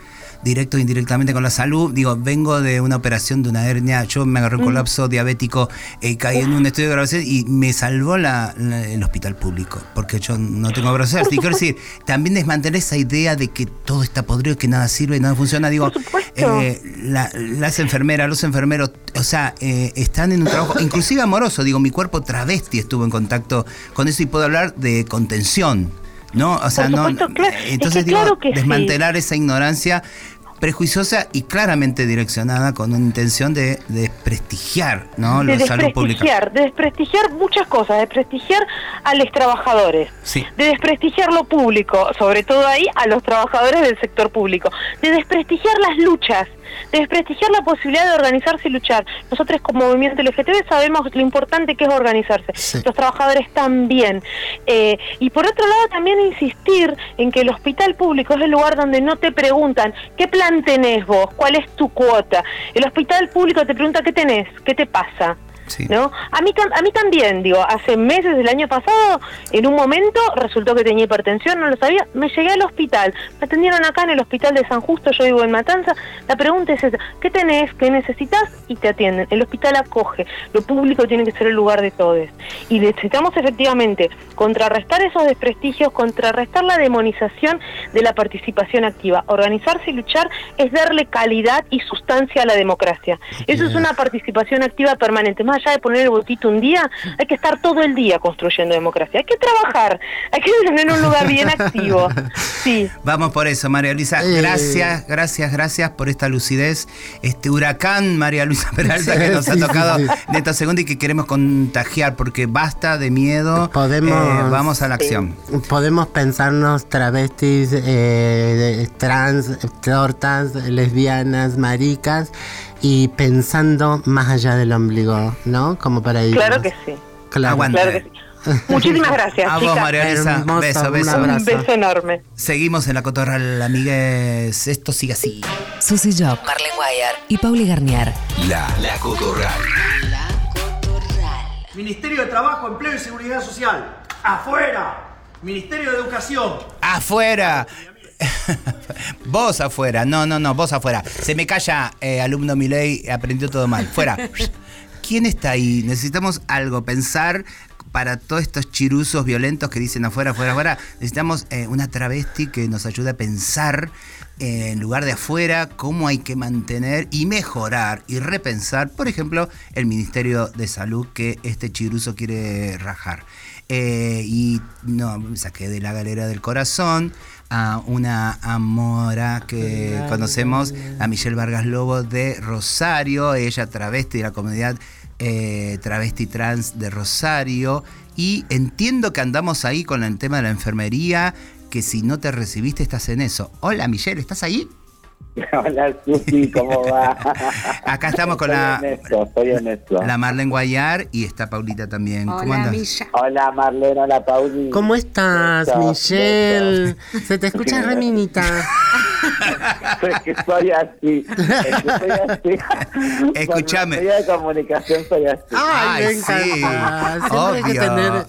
directo o indirectamente con la salud. Digo, vengo de una operación de una hernia, yo me agarré un mm. colapso diabético, eh, caí en un estudio de grabación y me salvó la, el hospital público, porque yo no tengo grabación. Así quiero decir, [LAUGHS] también desmantelar esa idea de que todo está podrido, que nada sirve y nada funciona. Digo, eh, las enfermeras, los enfermeros, o sea, eh, están en un trabajo, inclusive amoroso. Digo, mi cuerpo travesti estuvo en contacto con eso y puedo hablar de contención. ¿No? O sea, no. entonces digo, desmantelar esa ignorancia prejuiciosa y claramente direccionada con una intención de, de desprestigiar ¿no? de la salud pública. desprestigiar, de desprestigiar muchas cosas, de desprestigiar a los trabajadores, Sí. de desprestigiar lo público, sobre todo ahí a los trabajadores del sector público, de desprestigiar las luchas, de desprestigiar la posibilidad de organizarse y luchar. Nosotros como movimiento LGTB sabemos lo importante que es organizarse, los trabajadores también. Eh, y por otro lado también insistir en que el hospital público es el lugar donde no te preguntan qué plan tenés vos, cuál es tu cuota. El hospital público te pregunta qué tenés, qué te pasa. ¿No? A mí a mí también, digo, hace meses del año pasado, en un momento resultó que tenía hipertensión, no lo sabía, me llegué al hospital, me atendieron acá en el hospital de San Justo, yo vivo en Matanza, la pregunta es esa, ¿qué tenés, qué necesitas? Y te atienden, el hospital acoge, lo público tiene que ser el lugar de todos. Y necesitamos efectivamente contrarrestar esos desprestigios, contrarrestar la demonización de la participación activa. Organizarse y luchar es darle calidad y sustancia a la democracia. Eso es una participación activa permanente. Más allá de poner el votito un día, hay que estar todo el día construyendo democracia. Hay que trabajar, hay que tener un lugar bien activo. [LAUGHS] Sí. Vamos por eso, María Luisa. Eh. Gracias, gracias, gracias por esta lucidez. Este huracán, María Luisa Peralta, que nos Sí, ha tocado sí. en esta segunda y que queremos contagiar, porque basta de miedo. Podemos- Eh, vamos a la acción. Podemos pensarnos travestis, eh, trans, tortas, lesbianas, maricas y pensando más allá del ombligo, ¿no? Como para ir. Claro que sí. Claro. Aguante. Claro que sí. [LAUGHS] Muchísimas gracias, A vos. María. Hermoso, beso, un beso. Un beso enorme. Seguimos en la cotorral, amigues. Esto sigue así. Susy Job, Marlene Guayar y Pauli Garnier. La, la cotorral. Ministerio de Trabajo, Empleo y Seguridad Social. Afuera. Ministerio de Educación. ¡Afuera! [LAUGHS] vos afuera, no, no, no, vos afuera. Se me calla, eh, alumno Milei, aprendió todo mal. Fuera. [LAUGHS] ¿Quién está ahí? Necesitamos algo, pensar para todos estos chiruzos violentos que dicen afuera, afuera, afuera. Necesitamos eh, una travesti que nos ayude a pensar eh, en lugar de afuera cómo hay que mantener y mejorar y repensar, por ejemplo, el Ministerio de Salud que este chiruzo quiere rajar. Eh, y no, me saqué de la galera del corazón a una amora que conocemos, a Michelle Vargas Lobo de Rosario, ella travesti de la comunidad eh, travesti trans de Rosario. Y entiendo que andamos ahí con el tema de la enfermería, que si no te recibiste estás en eso. Hola Michelle, ¿estás ahí? [LAUGHS] Hola Susi, ¿cómo va? [LAUGHS] Acá estamos con la, Estoy en esto, estoy en esto. la Marlene Guayar y está Paulita también. ¿Cómo andas? Hola Marlene, hola Pauli. ¿Cómo estás, Michelle? Se te escucha reminita. Es [LAUGHS] que soy así. Es que soy así. Escúchame. De comunicación soy así. Ay, me Ay, sí, hay que obvio. tener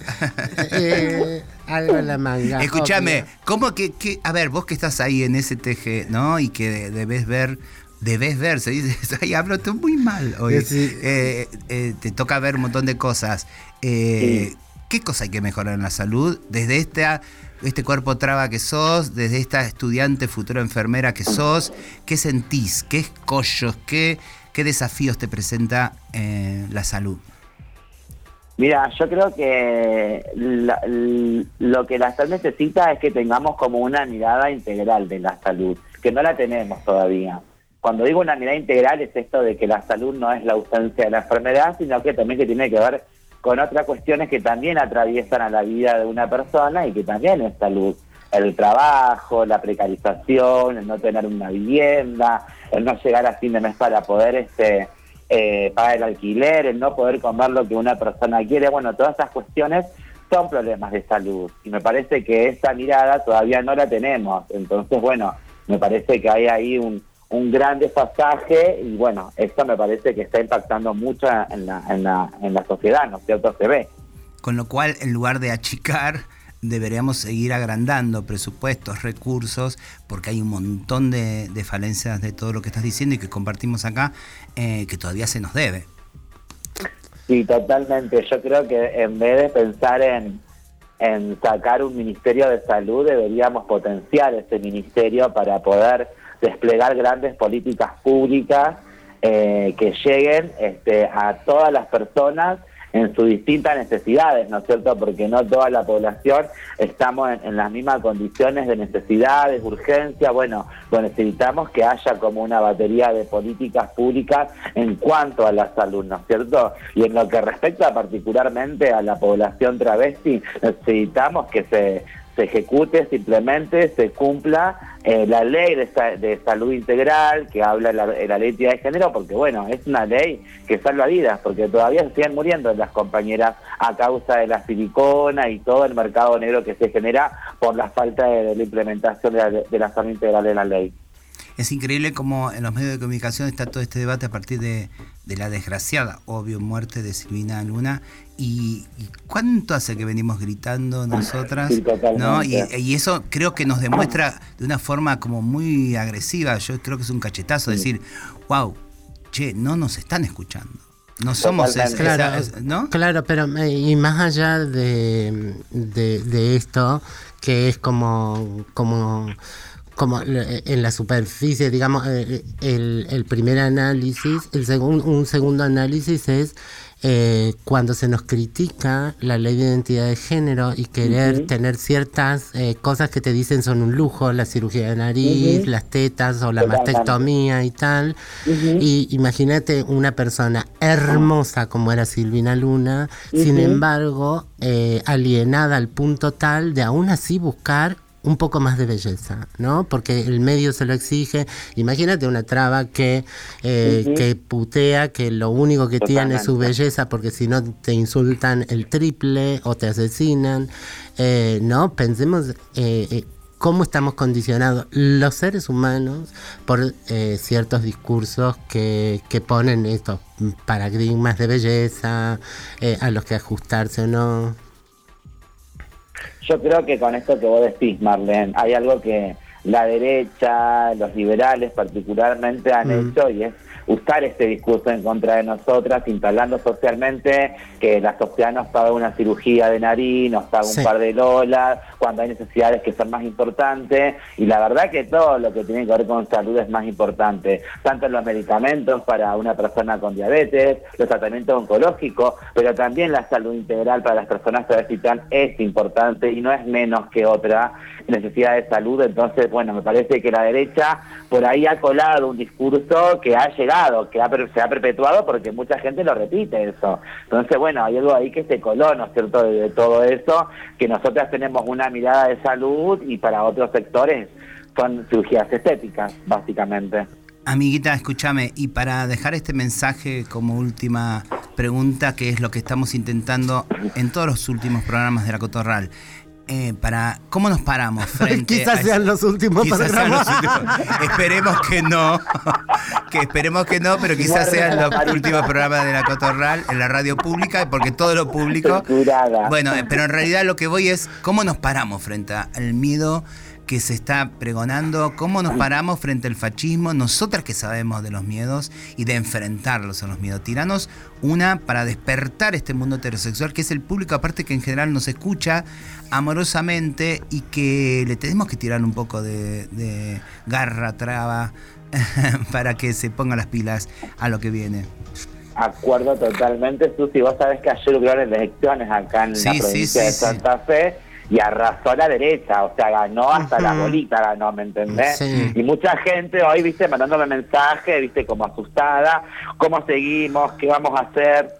eh, algo en la manga. Escúchame. ¿cómo que, que- a ver, vos que estás ahí en ese TG, ¿no? Y que de- debes ver, debes ver, se [LAUGHS] dice, ay, hablo tú muy mal hoy. Sí. Eh, eh, te toca ver un montón de cosas. Eh, ¿Qué cosa hay que mejorar en la salud? Desde esta, este cuerpo traba que sos, desde esta estudiante futura enfermera que sos, ¿qué sentís? ¿Qué escollos? ¿Qué, qué desafíos te presenta eh, la salud? Mira, yo creo que la- lo que la salud necesita es que tengamos como una mirada integral de la salud, que no la tenemos todavía. Cuando digo una mirada integral es esto de que la salud no es la ausencia de la enfermedad, sino que también que tiene que ver con otras cuestiones que también atraviesan a la vida de una persona y que también es salud. El trabajo, la precarización, el no tener una vivienda, el no llegar a fin de mes para poder este eh, pagar el alquiler, el no poder comer lo que una persona quiere. Bueno, todas esas cuestiones son problemas de salud y me parece que esta mirada todavía no la tenemos. Entonces, bueno, me parece que hay ahí un, un gran desfasaje y bueno, esto me parece que está impactando mucho en la, en la, en la sociedad, ¿no es cierto? Se ve. Con lo cual, en lugar de achicar, deberíamos seguir agrandando presupuestos, recursos, porque hay un montón de, falencias de todo lo que estás diciendo y que compartimos acá, eh, que todavía se nos debe. Sí, totalmente. Yo creo que en vez de pensar en, en sacar un ministerio de salud, deberíamos potenciar ese ministerio para poder desplegar grandes políticas públicas eh, que lleguen este, a todas las personas en sus distintas necesidades, ¿no es cierto? Porque no toda la población estamos en, las mismas condiciones de necesidades, urgencia, bueno, pues necesitamos que haya como una batería de políticas públicas en cuanto a la salud, ¿no es cierto? Y en lo que respecta particularmente a la población travesti, necesitamos que se se ejecute, simplemente se cumpla eh, la ley de, sa- de salud integral que habla la, la ley de identidad de género, porque bueno, es una ley que salva vidas, porque todavía se siguen muriendo las compañeras a causa de la silicona y todo el mercado negro que se genera por la falta de, de la implementación de la, de la salud integral de la ley. Es increíble cómo en los medios de comunicación está todo este debate a partir de, de la desgraciada, obvio, muerte de Silvina Luna. Y, y cuánto hace que venimos gritando nosotras? Sí. ¿no? Y, y eso creo que nos demuestra de una forma como muy agresiva. Yo creo que es un cachetazo decir, wow, che, no nos están escuchando. No somos esa- Claro, esa- ¿no? claro, pero eh, y más allá de, de, de esto, que es como, como, como en la superficie, digamos, eh, el, el primer análisis, el segun- un segundo análisis es eh, cuando se nos critica la ley de identidad de género y querer tener ciertas eh, cosas que te dicen son un lujo, la cirugía de nariz, las tetas o la mastectomía y tal. Y imagínate una persona hermosa como era Silvina Luna, sin embargo, eh, alienada al punto tal de aún así buscar un poco más de belleza, ¿no? Porque el medio se lo exige. Imagínate una traba que, eh, que putea que lo único que tiene es su belleza, porque si no te insultan el triple o te asesinan. Eh, no, pensemos eh, eh, cómo estamos condicionados los seres humanos por eh, ciertos discursos que, que ponen estos paradigmas de belleza eh, a los que ajustarse o no. Yo creo que con esto que vos decís, Marlene, hay algo que la derecha, los liberales particularmente han Mm. hecho y es usar este discurso en contra de nosotras, instalando socialmente que la sociedad nos paga una cirugía de nariz, nos paga Sí. un par de lolas, cuando hay necesidades que son más importantes, y la verdad que todo lo que tiene que ver con salud es más importante, tanto los medicamentos para una persona con diabetes, los tratamientos oncológicos, pero también la salud integral para las personas travestis trans es importante y no es menos que otra necesidad de salud, entonces, bueno, me parece que la derecha por ahí ha colado un discurso que ha llegado, que ha se ha perpetuado porque mucha gente lo repite eso. Entonces, bueno, hay algo ahí que se coló, ¿no es cierto?, de, de todo eso, que nosotras tenemos una mirada de salud y para otros sectores son cirugías estéticas, básicamente. Amiguita, escúchame, y para dejar este mensaje como última pregunta, que es lo que estamos intentando en todos los últimos programas de la Cotorral, eh, para ¿cómo nos paramos [LAUGHS] frente Quizás a sean los últimos Quizás sean programas. los últimos. Esperemos que no, [LAUGHS] que esperemos que no, pero quizás sean los últimos programas de la Cotorral en la radio pública, porque todo lo público. Bueno, eh, pero en realidad lo que voy es cómo nos paramos frente al miedo que se está pregonando, cómo nos paramos frente al fascismo, nosotras que sabemos de los miedos y de enfrentarlos a los miedos. Tiranos una para despertar este mundo heterosexual, que es el público aparte que en general nos escucha amorosamente y que le tenemos que tirar un poco de, de garra, traba, [LAUGHS] para que se pongan las pilas a lo que viene. Acuerdo totalmente, Susi. Vos sabés que ayer hubieron elecciones acá en Sí, la provincia sí, de. Santa Fe y arrasó a la derecha, o sea, ganó hasta la bolita, ganó, ¿me entendés? Sí. Y mucha gente hoy, viste, mandándome mensajes, viste, como asustada, ¿cómo seguimos? ¿Qué vamos a hacer?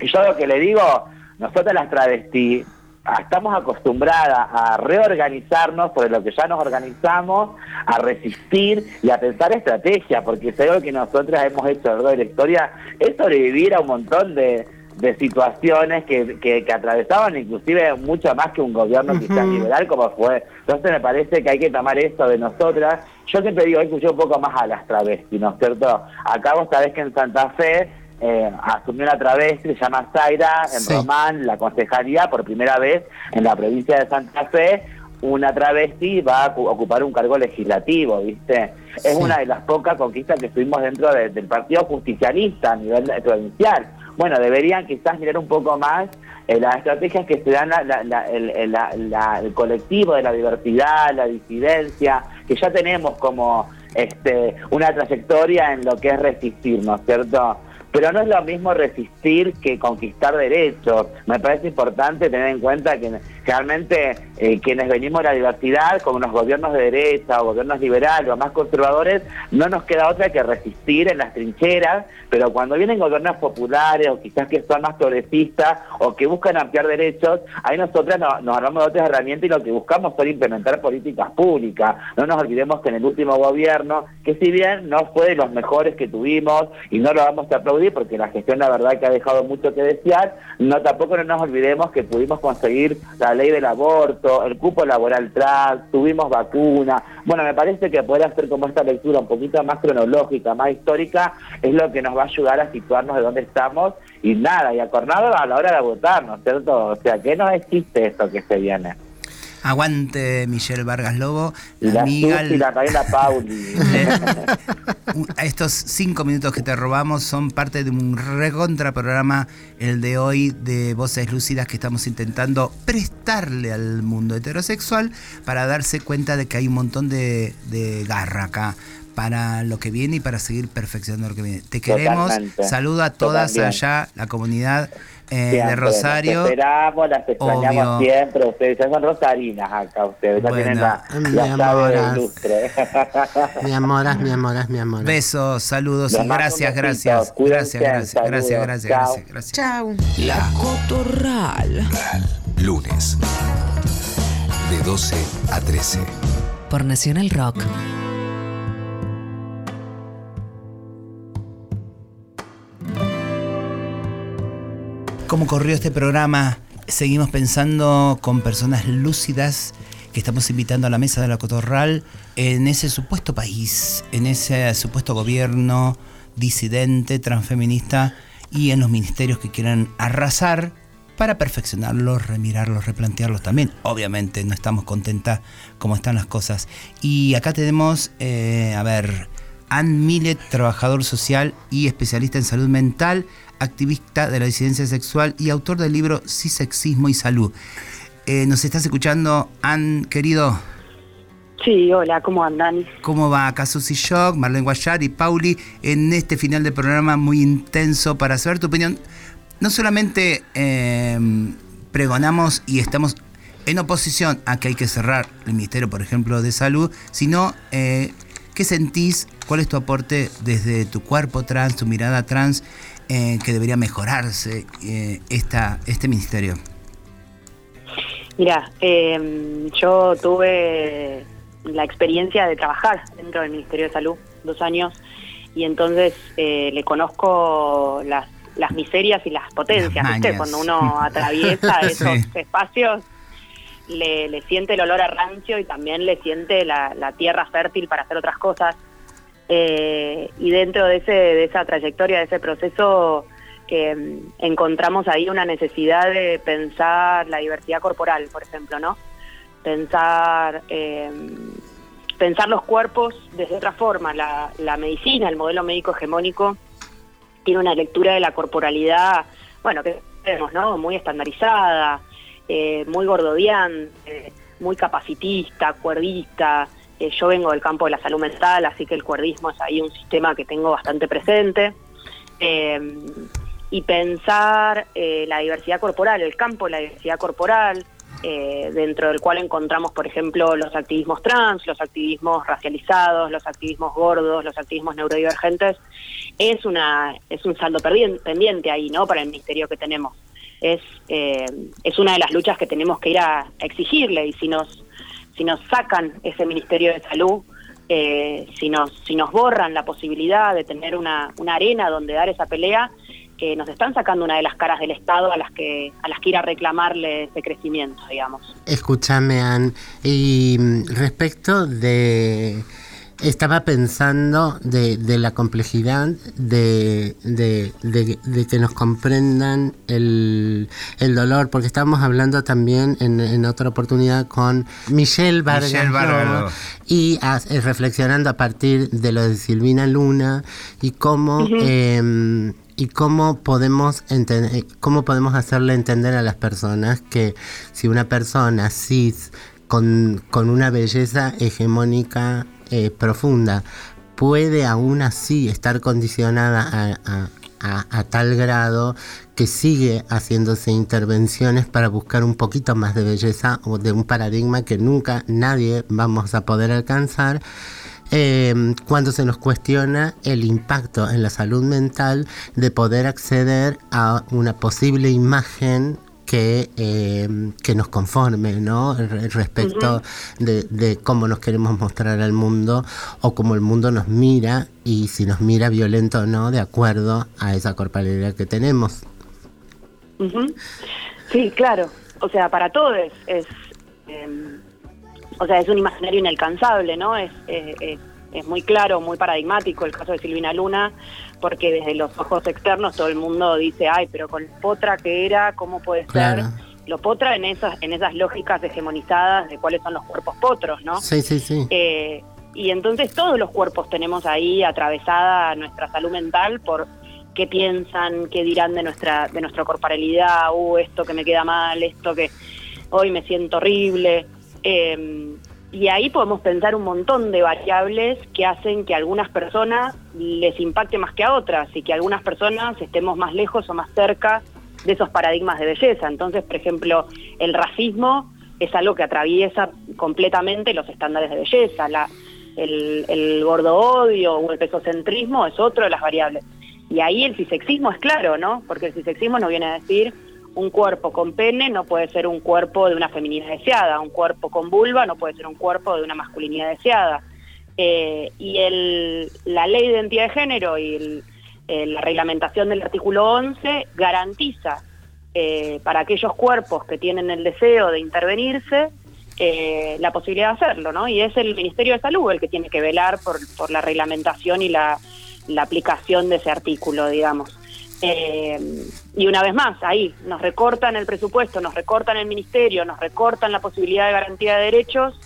Y yo lo que le digo, nosotras las travestis ah, estamos acostumbradas a reorganizarnos sobre lo que ya nos organizamos, a resistir y a pensar estrategia, porque es algo que nosotras hemos hecho a lo largo de la historia, es sobrevivir a un montón de, de situaciones que, que, que atravesaban inclusive mucho más que un gobierno quizás Ujú. liberal como fue. Entonces me parece que hay que tomar esto de nosotras. Yo siempre digo, escuché un poco más a las travestis, ¿no es cierto? Acá vos sabés que en Santa Fe eh, asumió una travesti, se llama Zaira, en Sí. Román, la concejalía, por primera vez en la provincia de Santa Fe, una travesti va a ocu- ocupar un cargo legislativo, ¿viste? Es una de las pocas conquistas que tuvimos dentro de- del Partido Justicialista a nivel provincial. Bueno, deberían quizás mirar un poco más eh, las estrategias que se dan la- la- la- el, el- colectivo de la diversidad, la disidencia, que ya tenemos como este una trayectoria en lo que es resistir, ¿no es cierto? Pero no es lo mismo resistir que conquistar derechos. Me parece importante tener en cuenta que realmente eh, quienes venimos de la diversidad, con unos gobiernos de derecha o gobiernos liberales o más conservadores, no nos queda otra que resistir en las trincheras, pero cuando vienen gobiernos populares o quizás que son más progresistas o que buscan ampliar derechos, ahí nosotras nos, nos de otras herramientas y lo que buscamos es implementar políticas públicas. No nos olvidemos que en el último gobierno, que si bien no fue de los mejores que tuvimos y no lo vamos a aplaudir porque la gestión la verdad que ha dejado mucho que desear, no tampoco no nos olvidemos que pudimos conseguir la ley del aborto, el cupo laboral trans, tuvimos vacuna. Bueno, me parece que poder hacer como esta lectura un poquito más cronológica, más histórica, es lo que nos va a ayudar a situarnos de dónde estamos y nada, y acordado a la hora de votar, ¿no es cierto? O sea, que no existe esto que se viene. Aguante Michelle Vargas Lobo, la amiga. y la Pauli. [LAUGHS] Estos cinco minutos que te robamos son parte de un recontra programa, el de hoy de Voces Lúcidas, que estamos intentando prestarle al mundo heterosexual para darse cuenta de que hay un montón de, de garra acá para lo que viene y para seguir perfeccionando lo que viene. Te queremos. Saludo a todas allá, la comunidad eh, de Rosario. Las esperamos, las extrañamos siempre. Ustedes ya son rosarinas acá, ustedes ya tienen la, la [LAUGHS] mi ilustre. mi amoras, mi amoras, mi amoras. Besos, saludos y gracias, gracias. Gracias, gracias, gracias, gracias, gracias. Chao. La Cotorral. Lunes. De 12 a 13. Por Nacional Rock. Cómo corrió este programa. Seguimos pensando con personas lúcidas que estamos invitando a la mesa de la Cotorral en ese supuesto país, en ese supuesto gobierno disidente, transfeminista y en los ministerios que quieran arrasar para perfeccionarlos, remirarlos, replantearlos también. Obviamente no estamos contentas como están las cosas. Y acá tenemos, eh, a ver, Ann Millet, trabajador social y especialista en salud mental activista de la disidencia sexual y autor del libro Sí, Sexismo y Salud. Eh, ¿Nos estás escuchando, Ann, querido? Sí, hola, ¿cómo andan? ¿Cómo va acá Susy Shock, Marlene Guayar y Pauli en este final de programa muy intenso para saber tu opinión? No solamente eh, pregonamos y estamos en oposición a que hay que cerrar el Ministerio, por ejemplo, de Salud, sino eh, ¿qué sentís? ¿Cuál es tu aporte desde tu cuerpo trans, tu mirada trans eh, que debería mejorarse eh, esta, este ministerio? Mira, em, yo tuve la experiencia de trabajar dentro del Ministerio de Salud dos años y entonces eh, le conozco las, las miserias y las potencias. Cuando uno atraviesa [LAUGHS] esos espacios, le, le, siente el olor a rancio y también le siente la, la tierra fértil para hacer otras cosas. Eh, y dentro de, ese, de esa trayectoria, de ese proceso, que mm, encontramos ahí una necesidad de pensar la diversidad corporal, por ejemplo, ¿no? Pensar, eh, pensar los cuerpos desde otra forma. La, medicina, el modelo médico hegemónico, tiene una lectura de la corporalidad, bueno, que vemos, ¿no? Muy estandarizada, eh, muy gordodiante, muy capacitista, cuerdista, eh, yo vengo del campo de la salud mental, así que el cuerdismo es ahí un sistema que tengo bastante presente. Eh, y pensar eh, la diversidad corporal, el campo de la diversidad corporal, dentro del cual encontramos, por ejemplo, los activismos trans, los activismos racializados, los activismos gordos, los activismos neurodivergentes, es una es un saldo pendiente ahí, ¿no? Para el ministerio que tenemos. Es, es una de las luchas que tenemos que ir a exigirle y si nos si nos sacan ese Ministerio de Salud, eh, si, nos, si nos borran la posibilidad de tener una, una arena donde dar esa pelea, que nos están sacando una de las caras del Estado a las que a las que ir a reclamarle ese crecimiento, digamos. Escúchame, Ann, y mm, respecto de estaba pensando de, la complejidad de, que nos comprendan el, dolor, porque estábamos hablando también en, otra oportunidad con Michelle Vargas, y eh, reflexionando a partir de lo de Silvina Luna y cómo... Em, y cómo podemos entender, cómo podemos hacerle entender a las personas que si una persona cis con, con una belleza hegemónica eh, profunda puede aún así estar condicionada a, tal grado que sigue haciéndose intervenciones para buscar un poquito más de belleza o de un paradigma que nunca nadie vamos a poder alcanzar. eh, cuando se nos cuestiona el impacto en la salud mental de poder acceder a una posible imagen que, eh, que nos conforme, ¿no? Re- Respecto de, de cómo nos queremos mostrar al mundo o cómo el mundo nos mira y si nos mira violento o no de acuerdo a esa corporalidad que tenemos. Ujú. Sí, claro. O sea, para todos es, es, em, o sea, es un imaginario inalcanzable, ¿no? Es, eh, es, muy claro, muy paradigmático el caso de Silvina Luna, porque desde los ojos externos todo el mundo dice, ay, pero con potra que era, ¿cómo puede Claro. ser? Lo potra en esas, en esas lógicas hegemonizadas de cuáles son los cuerpos potros, ¿no? Sí, sí, sí. Eh, y entonces todos los cuerpos tenemos ahí atravesada nuestra salud mental por qué piensan, qué dirán de nuestra de nuestra corporalidad, uh, esto que me queda mal, esto que hoy me siento horrible. Eh, y ahí podemos pensar un montón de variables que hacen que a algunas personas les impacte más que a otras y que algunas personas estemos más lejos o más cerca de esos paradigmas de belleza. Entonces, por ejemplo, el racismo es algo que atraviesa completamente los estándares de belleza. La, el, el gordo odio o el pesocentrismo es otro de las variables. Y ahí el cisexismo es claro, ¿no? Porque el cisexismo nos viene a decir un cuerpo con pene no puede ser un cuerpo de una feminidad deseada, un cuerpo con vulva no puede ser un cuerpo de una masculinidad deseada. Eh, y la ley de identidad de género y el- eh, la reglamentación del artículo 11 garantiza eh, para aquellos cuerpos que tienen el deseo de intervenirse eh, la posibilidad de hacerlo, ¿no? Y es el Ministerio de Salud el que tiene que velar por, por la reglamentación y la, la aplicación de ese artículo, digamos. Eh, y una vez más, ahí nos recortan el presupuesto, nos recortan el ministerio, nos recortan la posibilidad de garantía de derechos,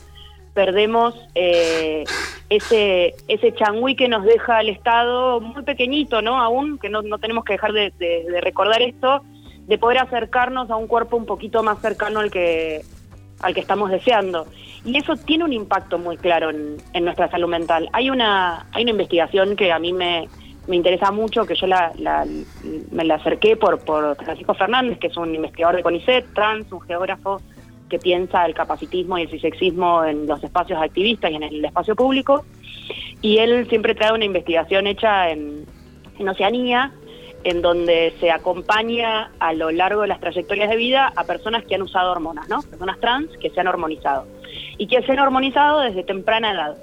perdemos eh, ese ese changüí que nos deja el Estado muy pequeñito, ¿no? Aún, que no, no tenemos que dejar de, recordar esto, de poder acercarnos a un cuerpo un poquito más cercano al que al que estamos deseando. Y eso tiene un impacto muy claro en, en nuestra salud mental. Hay una, hay una investigación que a mí me, me interesa mucho, que yo la, la- me la acerqué por, por Francisco Fernández, que es un investigador de CONICET, trans, un geógrafo que piensa el capacitismo y el cisexismo en los espacios activistas y en el espacio público. Y él siempre trae una investigación hecha en, en Oceanía, en donde se acompaña a lo largo de las trayectorias de vida a personas que han usado hormonas, ¿no? Personas trans que se han hormonizado. Y que se han hormonizado desde temprana edad.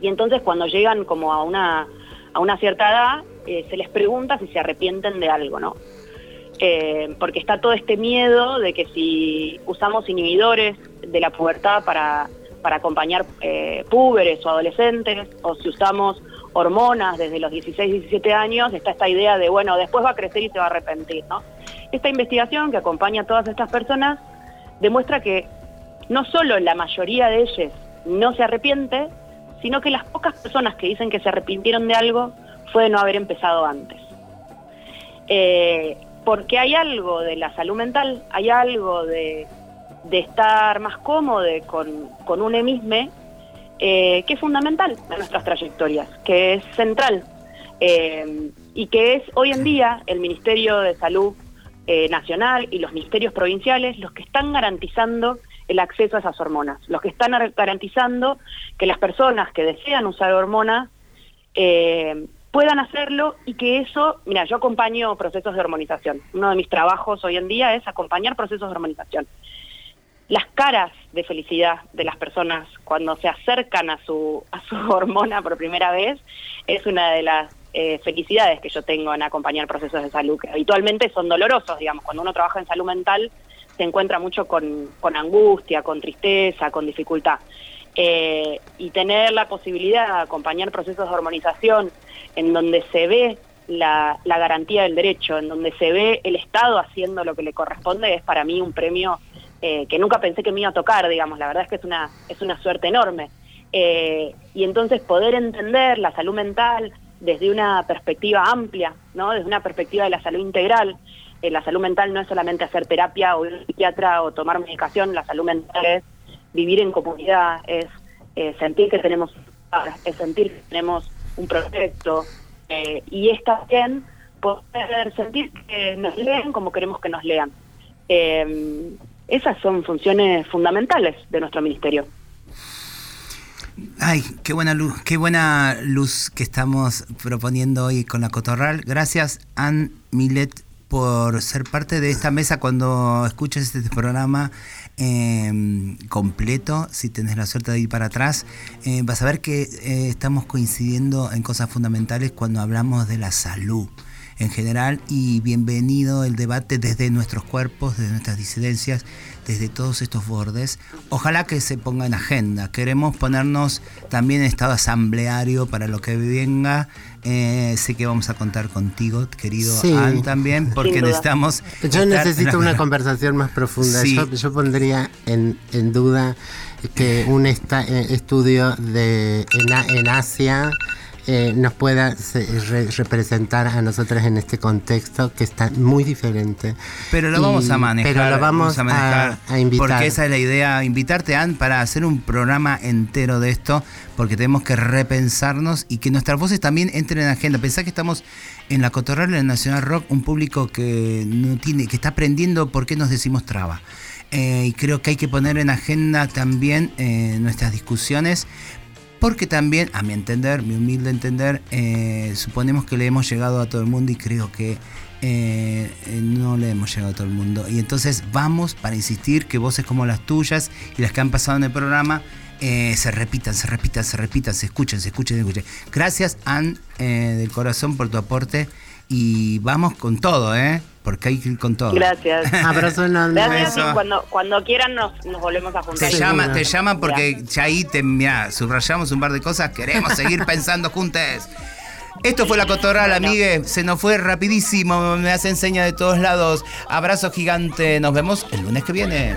Y entonces cuando llegan como a una, a una cierta edad, eh, se les pregunta si se arrepienten de algo, ¿no? Eh, porque está todo este miedo de que si usamos inhibidores de la pubertad para, para acompañar eh, púberes o adolescentes, o si usamos hormonas desde los 16, 17 años, está esta idea de, bueno, después va a crecer y se va a arrepentir, ¿no? Esta investigación que acompaña a todas estas personas demuestra que no solo la mayoría de ellas no se arrepiente, sino que las pocas personas que dicen que se arrepintieron de algo fue de no haber empezado antes. Eh, porque hay algo de la salud mental, hay algo de, de estar más cómodo con, con un emisme eh, que es fundamental en nuestras trayectorias, que es central eh, y que es hoy en día el Ministerio de Salud Nacional y los ministerios provinciales los que están garantizando el acceso a esas hormonas, los que están ar- garantizando que las personas que desean usar hormonas eh, puedan hacerlo y que eso, mira, yo acompaño procesos de hormonización. Uno de mis trabajos hoy en día es acompañar procesos de hormonización. Las caras de felicidad de las personas cuando se acercan a su, a su [LAUGHS] hormona por primera vez es una de las eh, felicidades que yo tengo en acompañar procesos de salud, que habitualmente son dolorosos, digamos, cuando uno trabaja en salud mental se encuentra mucho con, con angustia, con tristeza, con dificultad. Eh, y tener la posibilidad de acompañar procesos de hormonización en donde se ve la, la garantía del derecho, en donde se ve el Estado haciendo lo que le corresponde, es para mí un premio eh, que nunca pensé que me iba a tocar, digamos, la verdad es que es una, es una suerte enorme. Eh, y entonces poder entender la salud mental desde una perspectiva amplia, ¿no? desde una perspectiva de la salud integral. Eh, la salud mental no es solamente hacer terapia o ir al psiquiatra o tomar medicación, la salud mental es vivir en comunidad, es eh, sentir que tenemos es sentir que tenemos un proyecto eh, y es también poder sentir que nos leen como queremos que nos lean. Esas son funciones fundamentales de nuestro ministerio. Ay, qué buena luz, qué buena luz que estamos proponiendo hoy con la Cotorral. Gracias, Ann Milet, por ser parte de esta mesa cuando escuches este programa eh, completo, si tenés la suerte de ir para atrás, eh, vas a ver que eh, estamos coincidiendo en cosas fundamentales cuando hablamos de la salud en general y bienvenido el debate desde nuestros cuerpos, desde nuestras disidencias, desde todos estos bordes. Ojalá que se ponga en agenda. Queremos ponernos también en estado asambleario para lo que venga. Eh, sé que vamos a contar contigo, querido Sí. Ann, también, porque necesitamos... Yo necesito [LAUGHS] una conversación más profunda. Sí. Yo, yo pondría en, en duda que un esta- eh, estudio de en Asia eh, nos pueda se- re- representar a nosotras en este contexto que está muy diferente. Pero lo Y- vamos a manejar. Pero lo vamos, a manejar. a, a invitar. Porque esa es la idea, invitarte, Ann, para hacer un programa entero de esto, porque tenemos que repensarnos y que nuestras voces también entren en agenda. Pensá que estamos en la Cotorral, en el Nacional Rock, un público que no tiene, que está aprendiendo por qué nos decimos traba. Eh, y creo que hay que poner en agenda también eh, nuestras discusiones. Porque también, a mi entender, mi humilde entender, eh, suponemos que le hemos llegado a todo el mundo y creo que eh, eh, no le hemos llegado a todo el mundo. Y entonces vamos para insistir que voces como las tuyas y las que han pasado en el programa eh, se repitan, se repitan, se repitan, se escuchen, se escuchen, se escuchen. Gracias, Ann, del corazón, por tu aporte. Y vamos con todo, ¿eh? porque hay que ir con todo. Gracias. [LAUGHS] Abrazo enorme. Gracias. Cuando, quieran nos, volvemos a juntar. Te llaman, te llaman porque ya ahí te, subrayamos un par de cosas. Queremos seguir [LAUGHS] pensando juntas. Esto fue La Cotorral, bueno. amigue. Se nos fue rapidísimo. Me hacen seña de todos lados. Abrazo gigante. Nos vemos el lunes que viene.